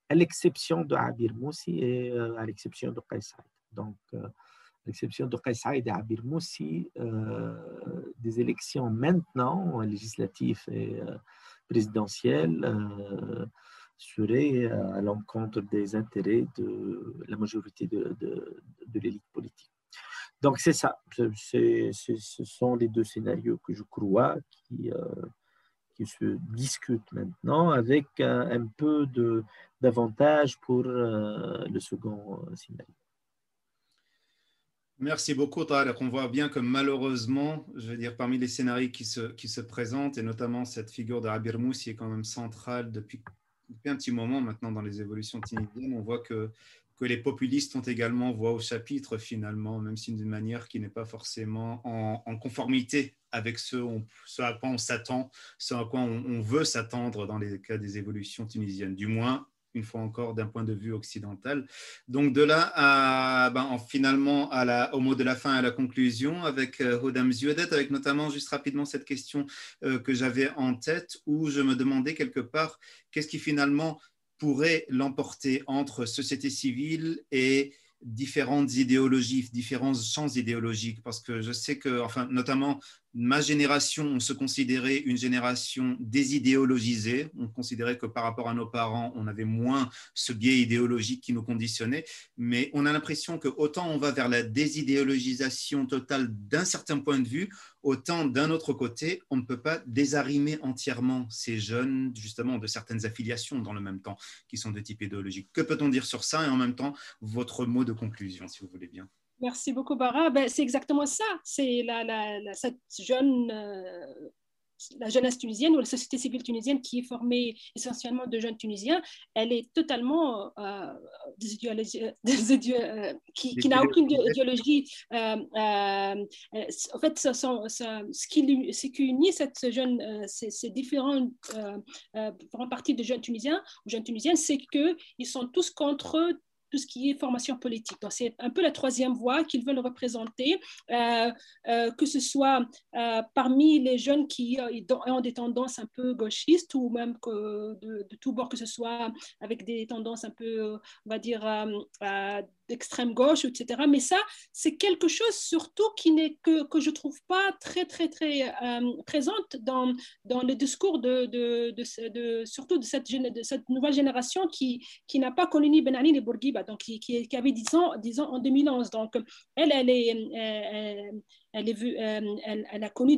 à l'exception de Abir Moussi et à l'exception de Qais Donc, l'exception de Qais et Abir Moussi, euh, des élections maintenant, législatives et euh, présidentielles, euh, seraient à l'encontre des intérêts de la majorité de, de, de l'élite politique. Donc c'est ça, ce sont les deux scénarios que je crois qui, qui se discutent maintenant avec un, peu d'avantage pour le second scénario.
Merci beaucoup, Tarek. On voit bien que malheureusement, je veux dire, parmi les scénarios qui se, qui se présentent, et notamment cette figure de Abir qui est quand même centrale depuis, un petit moment maintenant dans les évolutions tunisiennes, on voit que, que les populistes ont également voix au chapitre finalement, même si d'une manière qui n'est pas forcément en, conformité avec ce, à quoi on s'attend, ce à quoi on veut s'attendre dans les cas des évolutions tunisiennes, du moins une fois encore d'un point de vue occidental. Donc de là à ben, finalement à la, au mot de la fin, à la conclusion, avec euh, Hodam Ziodet, avec notamment juste rapidement cette question euh, que j'avais en tête, où je me demandais quelque part qu'est-ce qui finalement pourrait l'emporter entre société civile et différentes idéologies, différents champs idéologiques, parce que je sais que, enfin, notamment ma génération, on se considérait une génération désidéologisée. On considérait que par rapport à nos parents, on avait moins ce biais idéologique qui nous conditionnait. Mais on a l'impression que autant on va vers la désidéologisation totale d'un certain point de vue, autant d'un autre côté, on ne peut pas désarrimer entièrement ces jeunes, justement, de certaines affiliations dans le même temps, qui sont de type idéologique. Que peut-on dire sur ça? Et en même temps, votre mot de conclusion, si vous voulez bien
Merci beaucoup, Bara. Ben, c'est exactement ça. C'est la, la, cette jeune, euh, la jeunesse tunisienne ou la société civile tunisienne qui est formée essentiellement de jeunes Tunisiens. Elle est totalement euh, euh, qui, qui n'a aucune idéologie. en fait, ça, ce, qui, ce qui unit cette jeune, ces, différents, différentes parties de jeunes Tunisiens ou jeunes Tunisiennes, c'est qu'ils sont tous contre tout ce qui est formation politique. Donc, c'est un peu la troisième voie qu'ils veulent représenter, euh, euh, que ce soit euh, parmi les jeunes qui ont des tendances un peu gauchistes ou même que de, de tout bord, que ce soit avec des tendances un peu, on va dire, d'extrême gauche, etc. Mais ça, c'est quelque chose surtout qui n'est que, que je trouve pas très, très, très présente dans, dans le discours de, de, de, surtout de cette, nouvelle génération qui, qui n'a pas connu ni Ben Ali ni Bourguiba donc qui, qui, avait 10 ans, 10 ans en 2011. Donc, elle, elle, est, elle, est vue, euh, elle, a connu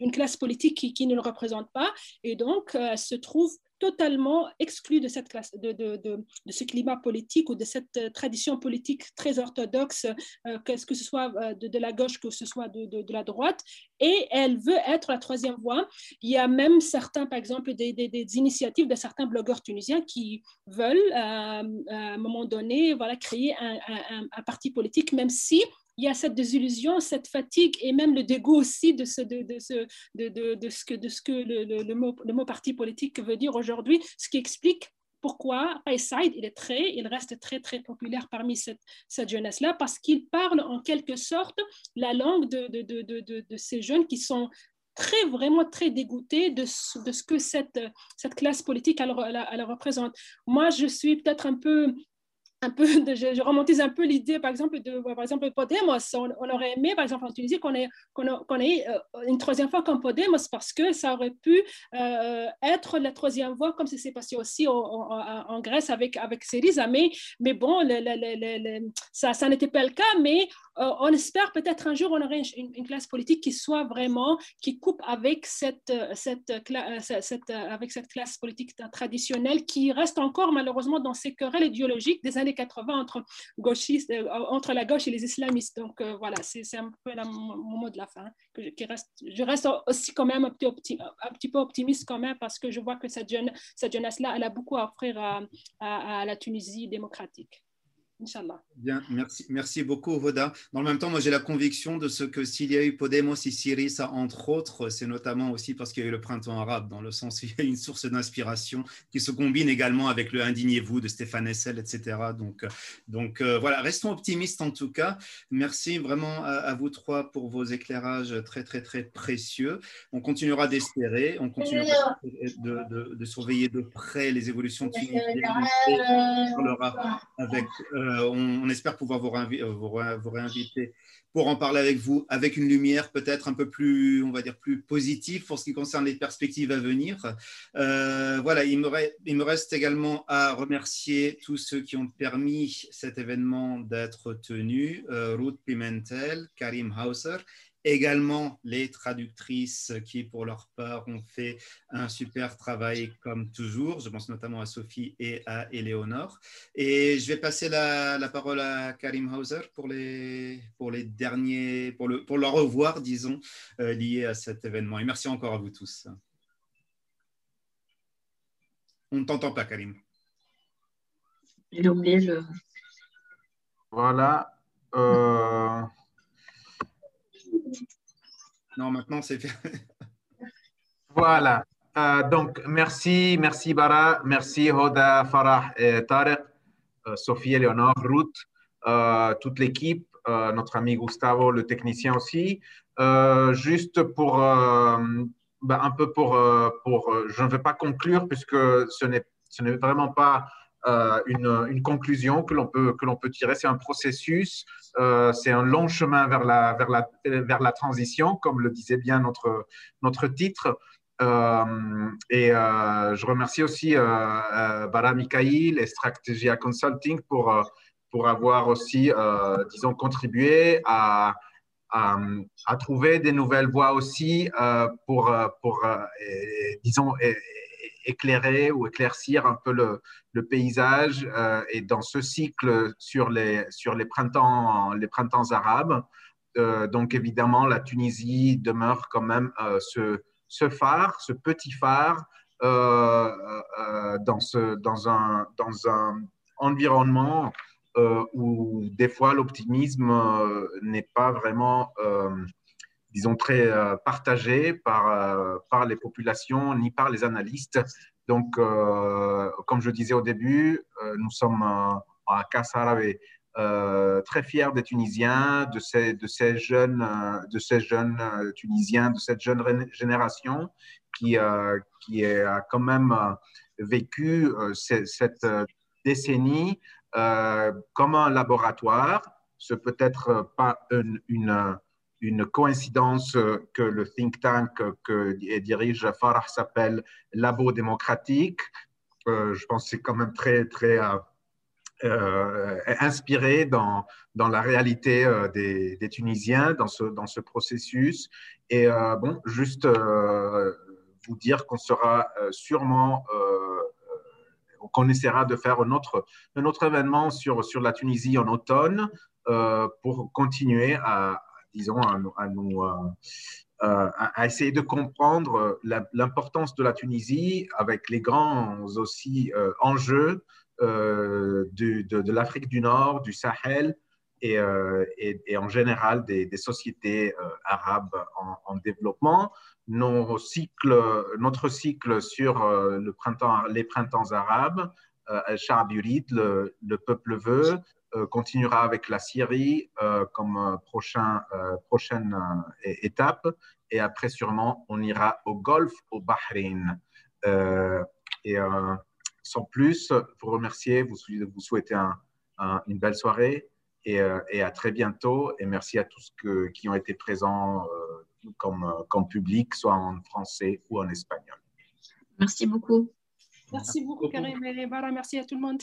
une classe politique qui, qui, ne le représente pas, et donc euh, se trouve totalement exclue de, cette classe, de, de, de, ce climat politique ou de cette euh, tradition politique très orthodoxe, euh, que, ce soit de, la gauche, que ce soit de, la droite, et elle veut être la troisième voie. Il y a même certains, par exemple, des, des, initiatives de certains blogueurs tunisiens qui veulent, à un moment donné, voilà, créer un, un parti politique, même si il y a cette désillusion, cette fatigue et même le dégoût aussi de ce, de, ce, de, de, ce que, de ce que le, le, mot, le mot parti politique veut dire aujourd'hui, ce qui explique pourquoi Saïd, il est très, il reste très très populaire parmi cette, cette jeunesse-là parce qu'il parle en quelque sorte la langue de, de, de, de, ces jeunes qui sont très vraiment très dégoûtés de, de ce que cette, cette classe politique elle, elle représente. Moi, je suis peut-être un peu je, je, romantise un peu l'idée, par exemple, de, par exemple, Podemos. On, aurait aimé, par exemple, en Tunisie, qu'on ait, qu'on ait euh, une troisième fois comme Podemos parce que ça aurait pu euh, être la troisième fois, comme ça s'est passé aussi en, Grèce avec, avec Syriza. Mais, mais bon, ça, ça n'était pas le cas, mais on espère peut-être un jour on aurait une, classe politique qui soit vraiment, qui coupe avec cette, cette, cette, avec cette classe politique traditionnelle qui reste encore malheureusement dans ces querelles idéologiques des années 80 entre, gauchistes, euh, entre la gauche et les islamistes. Donc euh, voilà, c'est un peu mon, mot de la fin. Que, qui reste, je reste aussi quand même un petit, un petit peu optimiste quand même parce que je vois que cette, jeune, cette jeunesse-là, elle a beaucoup à offrir à, la Tunisie démocratique. Inch'Allah.
Bien, merci, merci beaucoup, Hoda. Dans le même temps, moi, j'ai la conviction de ce que s'il y a eu Podemos et Syriza, entre autres, c'est notamment aussi parce qu'il y a eu le printemps arabe, dans le sens où il y a une source d'inspiration qui se combine également avec le Indignez-vous de Stéphane Hessel, etc. Donc, donc euh, voilà, restons optimistes en tout cas. Merci vraiment à, vous trois pour vos éclairages très, très, très précieux. On continuera d'espérer, on continuera de, de, surveiller de près les évolutions tunisiennes. On parlera avec. Euh, euh, on, espère pouvoir euh, vous, réinviter pour en parler avec vous, avec une lumière peut-être un peu plus, on va dire, plus positive pour ce qui concerne les perspectives à venir. Euh, voilà, il me, reste également à remercier tous ceux qui ont permis cet événement d'être tenu. Ruth Pimentel, Karim Hauser également les traductrices qui, pour leur part, ont fait un super travail comme toujours. Je pense notamment à Sophie et à Eleonore. Et je vais passer la, parole à Karim Hauser pour les, pour les derniers, pour le, pour le revoir, disons, euh, lié à cet événement. Et merci encore à vous tous. On ne t'entend pas, Karim.
J'ai oublié le...
Voilà. Euh...
Non, maintenant c'est fait.
voilà. Euh, donc, merci, merci Bara, merci Hoda, Farah et Tarek, euh, Sophie, Léonore, Ruth, euh, toute l'équipe, notre ami Gustavo, le technicien aussi. juste pour, ben, un peu pour, pour, je ne vais pas conclure puisque ce n'est vraiment pas euh, une, conclusion que l'on peut, peut tirer. C'est un processus, euh, c'est un long chemin vers la, vers, la, vers la transition, comme le disait bien notre, notre titre. Euh, et je remercie aussi Bara Mikhail et Strategia Consulting pour, pour avoir aussi, disons, contribué à, à, trouver des nouvelles voies aussi pour, pour disons, éclairer ou éclaircir un peu le, paysage. Euh, et dans ce cycle sur les, sur les, printemps, les printemps arabes, euh, donc évidemment, la Tunisie demeure quand même euh, ce, ce, phare, ce petit phare dans, ce, dans, un, dans un environnement où des fois l'optimisme n'est pas vraiment disons, très euh, partagé par, euh, par les populations ni par les analystes. Donc, euh, comme je disais au début, nous sommes à Casa très fiers des Tunisiens, de ces, de ces, jeunes, de ces jeunes Tunisiens, de cette jeune génération qui, qui a quand même vécu cette décennie comme un laboratoire. Ce peut être pas une une coïncidence que le think tank que dirige Farah s'appelle Labo démocratique. Euh, je pense que c'est quand même très, très euh, euh, inspiré dans, dans la réalité des, des, Tunisiens, dans ce, dans ce processus. Et bon, juste vous dire qu'on sera sûrement qu'on essaiera de faire un autre, un autre événement sur, sur la Tunisie en automne pour continuer à, disons, à, nous, euh, euh, à, essayer de comprendre l'importance de la Tunisie avec les grands aussi euh, enjeux de, de, l'Afrique du Nord, du Sahel et, et, en général des, sociétés arabes en, développement. Nos cycles, notre cycle sur le printemps, les printemps arabes, le, le peuple veut, euh, continuera avec la Syrie euh, comme euh, prochain, prochaine étape. Et après, sûrement, on ira au Golfe, au Bahreïn. et sans plus, vous remercier, vous, vous souhaiter une belle soirée et, et, à très bientôt. Et merci à tous que, qui ont été présents comme, comme public, soit en français ou en espagnol.
Merci beaucoup.
Merci beaucoup, Karim. Merci à tout le monde.